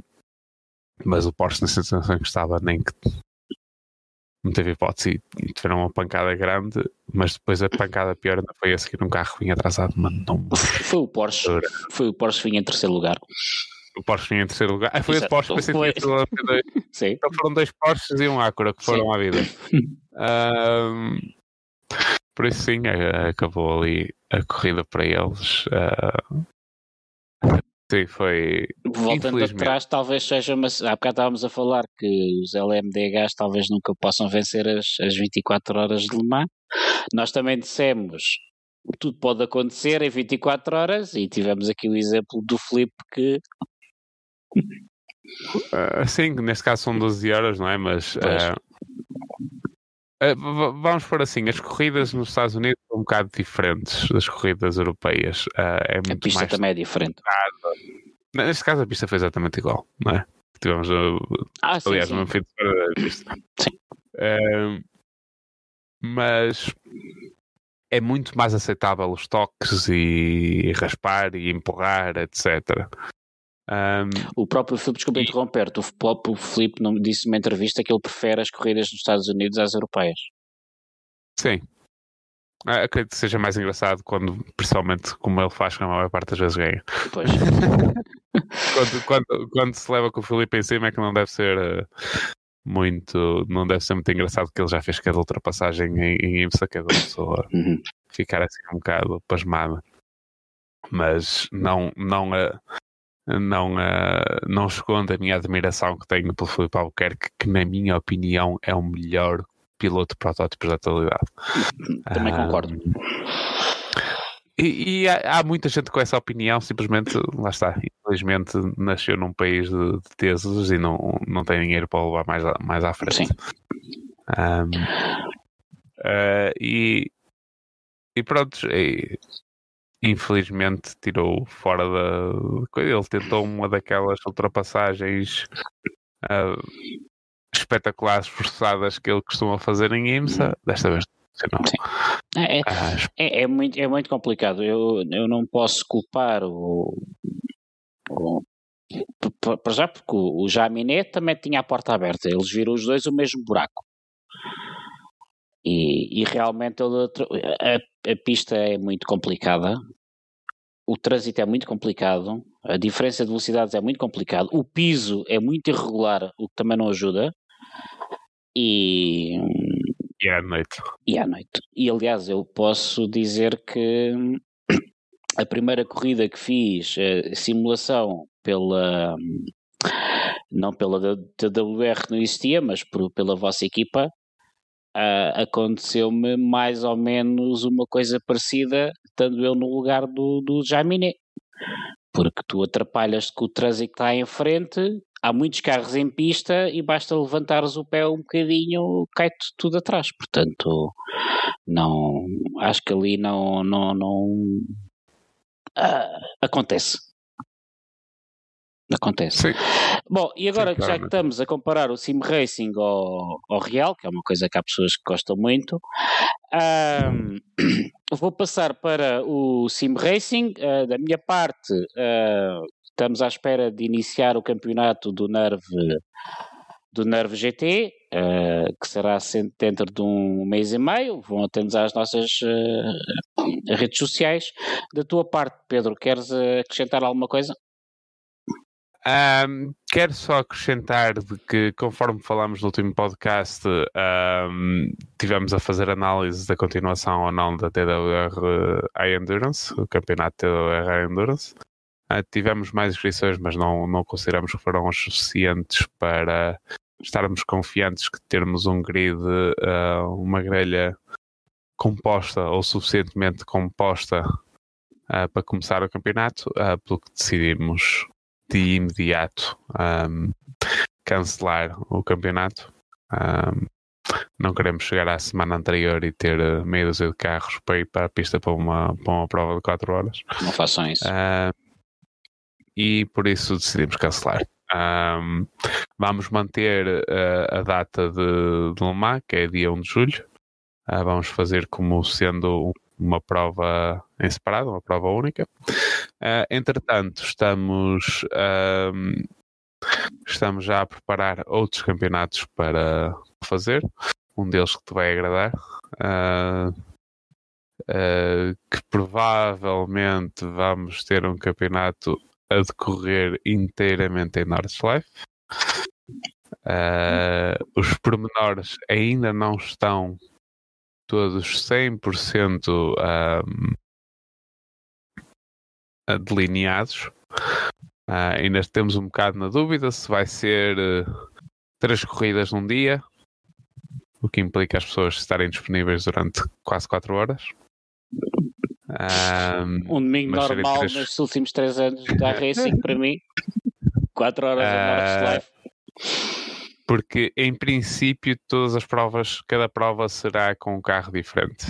mas o Porsche na situação que estava nem que não teve hipótese e tiveram uma pancada grande, mas depois a pancada pior ainda foi a seguir um carro que vinha atrasado, mano, não Foi o Porsche, foi o Porsche que vinha em terceiro lugar. o Porsche vinha em terceiro lugar. Ah, foi Exato. Porsche, que Foi. tinha sido o LMP2. Sim. Então foram dois Porsches e um Acura que foram Sim. à vida. Ahm, por isso sim, acabou ali a corrida para eles. Ah, sim, foi. Voltando atrás, talvez seja uma. Há bocado estávamos a falar que os LMDHs talvez nunca possam vencer as, as 24 horas de Le Mans. Nós também dissemos tudo pode acontecer em 24 horas e tivemos aqui o exemplo do Filipe que ah, sim, neste caso são 12 horas, não é? Mas. Pois. V- vamos por assim, as corridas nos Estados Unidos são um bocado diferentes das corridas europeias. Ah, é a pista mais também é diferente. Neste caso a pista foi exatamente igual, não é? Tivemos, uh, Ah, sim, aliás, sim. no fim de semana da pista. Sim. Um, mas é muito mais aceitável os toques e raspar e empurrar, etc. Um, O próprio Filipe, desculpa E- interromper-te, o próprio Filipe disse numa entrevista que ele prefere as corridas nos Estados Unidos às europeias. sim. Ah, acredito que seja mais engraçado quando, principalmente como ele faz, que a maior parte das vezes ganha. Pois, quando, quando, quando se leva com o Felipe em cima é que não deve ser uh, muito não deve ser muito engraçado que ele já fez cada ultrapassagem em, em IMSA, cada pessoa Uhum. ficar assim um bocado pasmada mas não não uh, não, uh, não esconde a minha admiração que tenho pelo Felipe Albuquerque que na minha opinião é o melhor piloto de protótipos da atualidade também Ah, concordo. e, e há, há muita gente com essa opinião, simplesmente, lá está, infelizmente nasceu num país de, de tesos e não, não tem dinheiro para levar mais, a- mais à frente. Sim. Ahm, ah, e, e pronto, e, infelizmente tirou fora da coisa. Ele tentou uma daquelas ultrapassagens ah, espetaculares, forçadas que ele costuma fazer em IMSA. Desta vez. É, é- Ah, É, é muito, é muito complicado. Eu, eu não posso culpar o. o já, porque o, o Jaminé também tinha a porta aberta. Eles viram os dois o mesmo buraco. E, e realmente a, a pista é muito complicada. O trânsito é muito complicado. A diferença de velocidades é muito complicado. O piso é muito irregular, o que também não ajuda. E e à noite. e à noite. E aliás, eu posso dizer que a primeira corrida que fiz, simulação pela. Não pela TWR não existia, mas por- pela vossa equipa, ah, aconteceu-me mais ou menos uma coisa parecida, estando eu no lugar do, do Jaminé. Porque tu atrapalhas com o trânsito que está em frente, há muitos carros em pista e basta levantares o pé um bocadinho, cai-te tudo atrás. Portanto, não acho que ali não, não, não ah, acontece. Acontece. Sim. Bom, e agora Sim, que já que estamos a comparar o Sim Racing ao, ao Real, que é uma coisa que há pessoas que gostam muito, ahm, vou passar para o Sim Racing. Ah, da minha parte, ah, estamos à espera de iniciar o campeonato do Nerve, do Nerve GT, ah, que será dentro de um mês e meio. Vão atentos às nossas redes sociais. Da tua parte, Pedro, queres acrescentar alguma coisa? Ahm, quero só acrescentar de que, conforme falámos no último podcast, ahm, tivemos a fazer análise da continuação ou não da TWR I Endurance, o campeonato TWR I Endurance. Ah, tivemos mais inscrições, mas não, não consideramos que foram as suficientes para estarmos confiantes que termos um grid, ah, uma grelha composta ou suficientemente composta ah, para começar o campeonato, ah, pelo que decidimos de imediato um, cancelar o campeonato. Um, não queremos chegar à semana anterior e ter uh, meia dúzia de carros para ir para a pista para uma, para uma prova de 4 horas. Não façam isso. Um, e por isso decidimos cancelar. Um, vamos manter uh, a data de, de Le Mans, que é dia 1 de julho. Uh, vamos fazer como sendo uma prova em separado, uma prova única. Uh, entretanto, estamos, um, estamos já a preparar outros campeonatos para fazer. Um deles que te vai agradar. Uh, uh, que provavelmente vamos ter um campeonato a decorrer inteiramente em Nordschleife. Uh, os pormenores ainda não estão todos 100% um, delineados. Uh, ainda temos um bocado na dúvida se vai ser uh, três corridas num dia, o que implica as pessoas estarem disponíveis durante quase 4 horas. Um, um domingo normal três... nestes últimos 3 anos da Racing para mim. 4 horas uh, de live. Porque em princípio todas as provas, cada prova será com um carro diferente.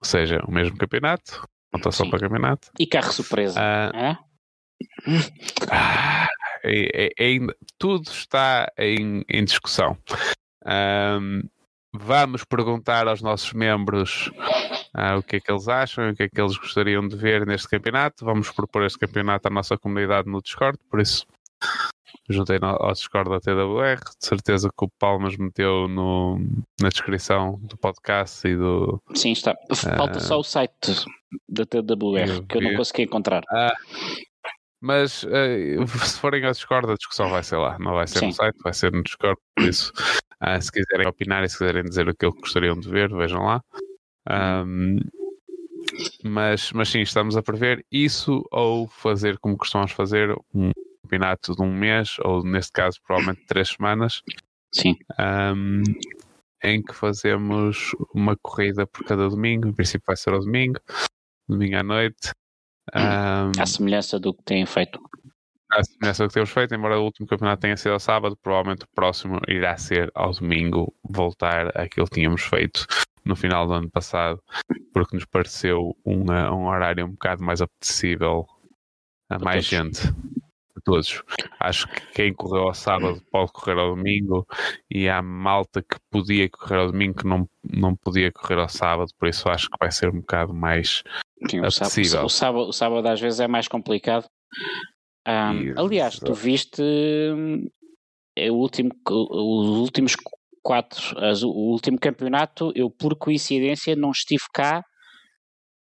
Ou seja, o mesmo campeonato, pontuação para campeonato. E carro surpresa. Uh, é? é, é, tudo está em, em discussão. Um, vamos perguntar aos nossos membros uh, o que é que eles acham, o que é que eles gostariam de ver neste campeonato. Vamos propor este campeonato à nossa comunidade no Discord, por isso juntei ao Discord da TWR. De certeza que o Palmas meteu no, na descrição do podcast e do. Sim, está. Falta uh, só o site da TWR que eu não consegui encontrar. Ah, mas uh, se forem ao Discord, a discussão vai ser lá, não vai ser Sim. no site, vai ser no Discord. Por isso, uh, se quiserem opinar e se quiserem dizer o que gostariam de ver, vejam lá. Um, mas, mas sim, estamos a prever isso ou fazer como costumamos fazer, um campeonato de um mês, ou neste caso, provavelmente três semanas. Sim. Um, em que fazemos uma corrida por cada domingo, em princípio vai ser ao domingo, domingo à noite. Um, à semelhança do que têm feito. À semelhança do que temos feito, embora o último campeonato tenha sido ao sábado, provavelmente o próximo irá ser ao domingo, voltar àquilo que tínhamos feito no final do ano passado, porque nos pareceu um, um horário um bocado mais apetecível a mais gente todos. Acho que quem correu ao sábado pode correr ao domingo e há malta que podia correr ao domingo que não, não podia correr ao sábado, por isso acho que vai ser um bocado mais Sim, o, sábado, o, sábado, o sábado às vezes é mais complicado. Um, aliás, tu viste é o último, os últimos quatro, as, o último campeonato, eu por coincidência não estive cá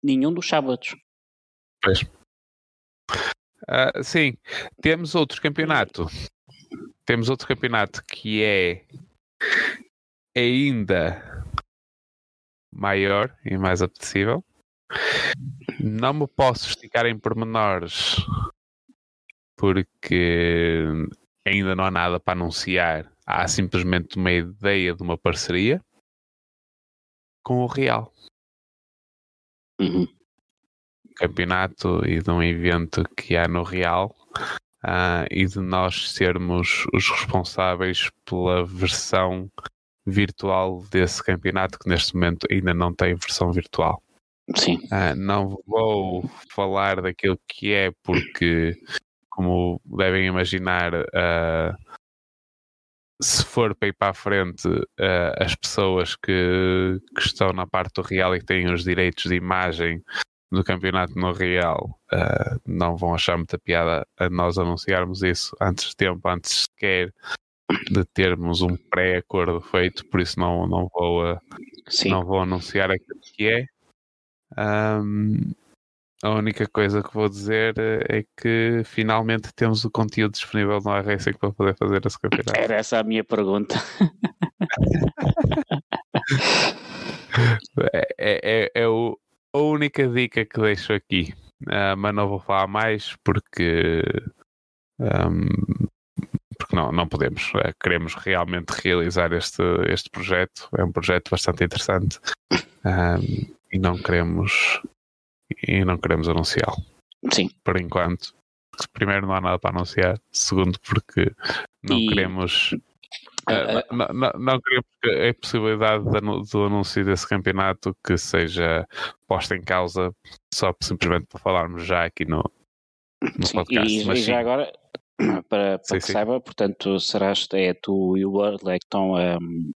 nenhum dos sábados. Pois. Uh, sim, temos outro campeonato. Temos outro campeonato que é ainda maior e mais apetecível. Não me posso esticar em pormenores porque ainda não há nada para anunciar. Há simplesmente uma ideia de uma parceria com o Real. Uhum campeonato e de um evento que há no Real uh, e de nós sermos os responsáveis pela versão virtual desse campeonato que neste momento ainda não tem versão virtual. Sim. Uh, não vou falar daquilo que é porque, como devem imaginar, uh, se for para ir para a frente, uh, as pessoas que, que, estão na parte do real e que têm os direitos de imagem do campeonato no Real uh, não vão achar muita piada a nós anunciarmos isso antes de tempo, antes sequer de termos um pré-acordo feito, por isso não, não, vou, uh, não vou anunciar aquilo que é. Um, a única coisa que vou dizer é que finalmente temos o conteúdo disponível no iRacing para poder fazer esse campeonato. Era essa a minha pergunta. é, é, é, é, o, a única dica que deixo aqui, uh, mas não vou falar mais porque, um, porque não, não podemos. Uh, queremos realmente realizar este, este projeto. É um projeto bastante interessante um, e não queremos e não queremos anunciá-lo. Sim. Por enquanto. Primeiro não há nada para anunciar. Segundo porque não e... queremos Uh, não, não, não queria a possibilidade do anúncio desse campeonato que seja posta em causa só simplesmente para falarmos já aqui no, no sim, podcast. E, e já agora, para, para sim, que sim. saiba, portanto, serás é tu e o Wordle é que estão um,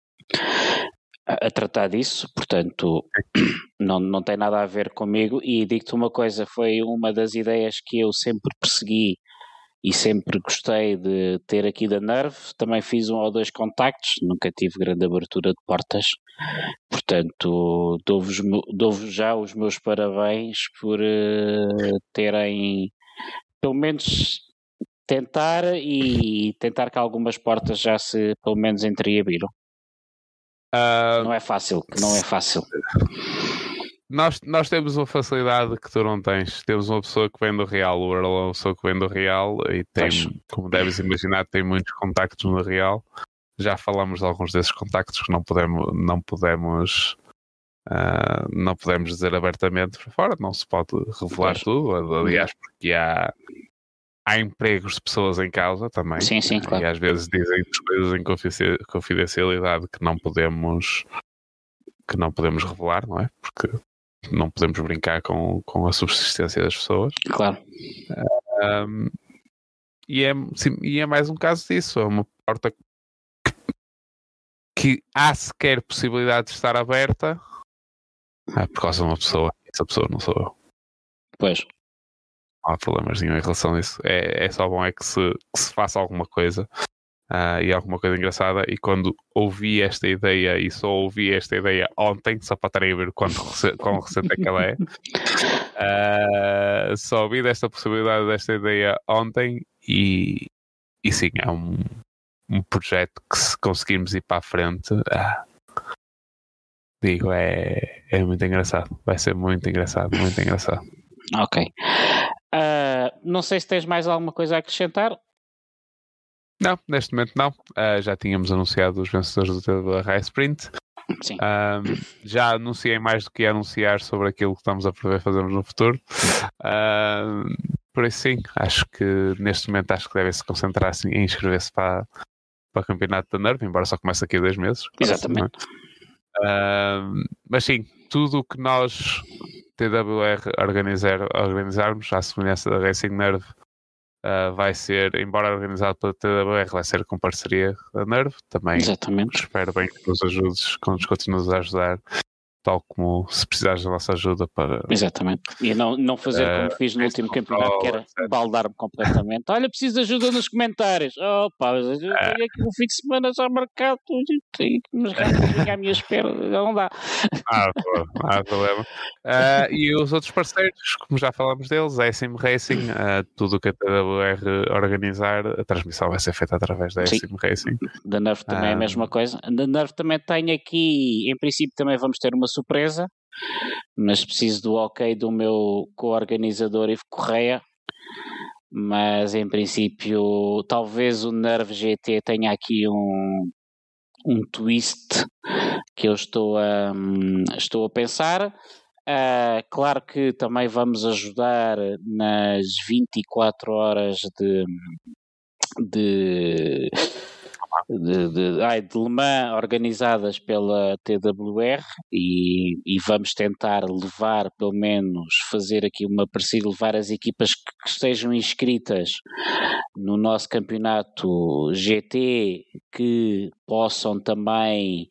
a, a, tratar disso, portanto, não, não tem nada a ver comigo. E digo-te uma coisa: foi uma das ideias que eu sempre persegui e sempre gostei de ter aqui da Nerve. Também fiz um ou dois contactos, nunca tive grande abertura de portas, Portanto, dou-vos dou já os meus parabéns por uh, terem, pelo menos, tentar e tentar que algumas portas já se, pelo menos, entreabriram. Uh, não é fácil, não é fácil. Nós, nós temos uma facilidade que tu não tens. Temos uma pessoa que vem do Real, o Earl é uma pessoa que vem do Real e tem, Poxa. como deves imaginar, tem muitos contactos no Real. Já falamos de alguns desses contactos que não podemos, não podemos, uh, não podemos dizer abertamente para fora, não se pode revelar Poxa. tudo. Aliás, porque há, há empregos de pessoas em causa também. Sim, sim, claro. E às vezes dizem coisas em confidencialidade que não podemos que não podemos revelar, não é? Porque não podemos brincar com, com a subsistência das pessoas. Claro. Um, e, é, sim, e é mais um caso disso. É uma porta que, que há sequer possibilidade de estar aberta é por causa de uma pessoa. Essa pessoa não sou eu. Pois. Não há problemas nenhum em relação a isso. É, é só bom é que se, que se faça alguma coisa uh, e alguma coisa engraçada. E quando ouvi esta ideia, e só ouvi esta ideia ontem, só para estarem a ver quão, quão recente é que ela é, uh, só ouvi desta possibilidade desta ideia ontem e, e sim, é um, um projeto que se conseguirmos ir para a frente. Uh, digo, é, é muito engraçado. Vai ser muito engraçado, muito engraçado. Ok. Uh, não sei se tens mais alguma coisa a acrescentar. Não, neste momento não. Uh, já tínhamos anunciado os vencedores do TW High Sprint. Sim. Uh, já anunciei mais do que anunciar sobre aquilo que estamos a prever fazermos no futuro. Uh, por isso sim, acho que neste momento acho que devem se concentrar assim, em inscrever-se para, para o campeonato da NERV, embora só comece aqui a dois meses. Exatamente. Uh, mas sim, tudo o que nós TWR organizar, organizarmos, à semelhança da Racing Nerve, Uh, vai ser, embora organizado pela TWR, vai ser com parceria da Nerve também. Exatamente. Espero bem que nos ajudes, que nos continues a ajudar tal como se precisares da nossa ajuda para. Exatamente. E não, não fazer como uh, fiz no último campeonato, que era baldar-me completamente. Olha, preciso de ajuda nos comentários. Oh, pá, eu tenho aqui um fim de semana já marcado, mas à minha espera, não dá. Ah, pô, não há problema. Uh, e os outros parceiros, como já falámos deles, a SM Racing, uh, tudo o que a TWR organizar, a transmissão vai ser feita através da SM Racing. Da Nerf também é a mesma coisa. Da Nerf também tem aqui, em princípio, também vamos ter uma surpresa, mas preciso do ok do meu co-organizador Ivo Correia. Mas em princípio, talvez o Nerve GT tenha aqui um, um twist que eu estou a, estou a pensar. Uh, claro que também vamos ajudar nas 24 horas de, de de, de, de Le Mans organizadas pela TWR e, e, vamos tentar levar, pelo menos, fazer aqui uma parecida, levar as equipas que, que estejam inscritas no nosso campeonato GT que possam também,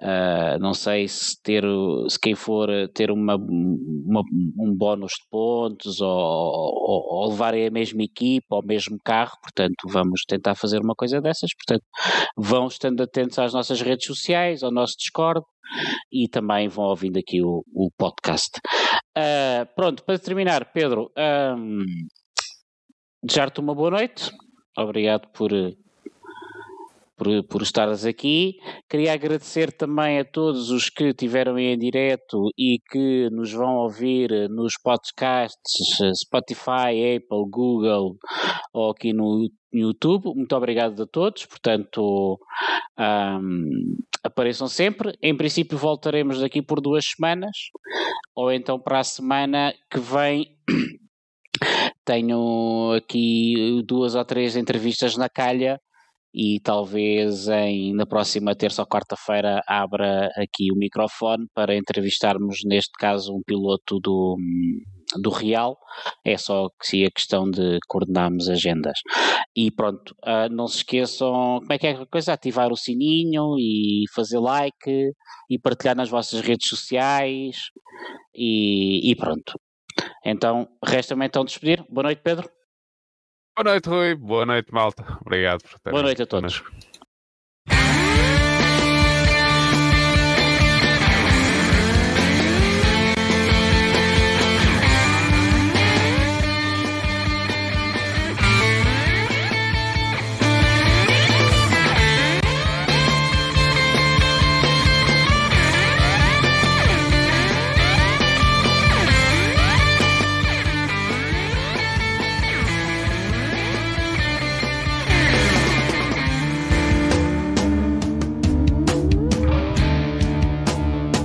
uh, não sei se ter, se quem for ter uma, uma um bónus de pontos ou, ou, ou levarem a mesma equipa ou o mesmo carro, portanto vamos tentar fazer uma coisa dessas, portanto vão estando atentos às nossas redes sociais, ao nosso Discord e também vão ouvindo aqui o, o podcast. Uh, pronto, para terminar, Pedro, um, desejar-te uma boa noite. Obrigado por por, por estares aqui. Queria agradecer também a todos os que estiveram em direto e que nos vão ouvir nos podcasts Spotify, Apple, Google ou aqui no YouTube. Muito obrigado a todos. Portanto, um, apareçam sempre. Em princípio, voltaremos daqui por duas semanas ou então para a semana que vem. Tenho aqui duas ou três entrevistas na calha e talvez em, na próxima terça ou quarta-feira abra aqui o microfone para entrevistarmos, neste caso, um piloto do, do Real. É só que a questão de coordenarmos agendas. E pronto, uh, não se esqueçam, como é que é a coisa? Ativar o sininho e fazer like e partilhar nas vossas redes sociais e, e pronto. Então, resta-me então despedir. Boa noite, Pedro. Boa noite, Rui. Boa noite, malta. Obrigado por ter Boa noite a todos.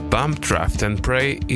Bump Draft and Pray is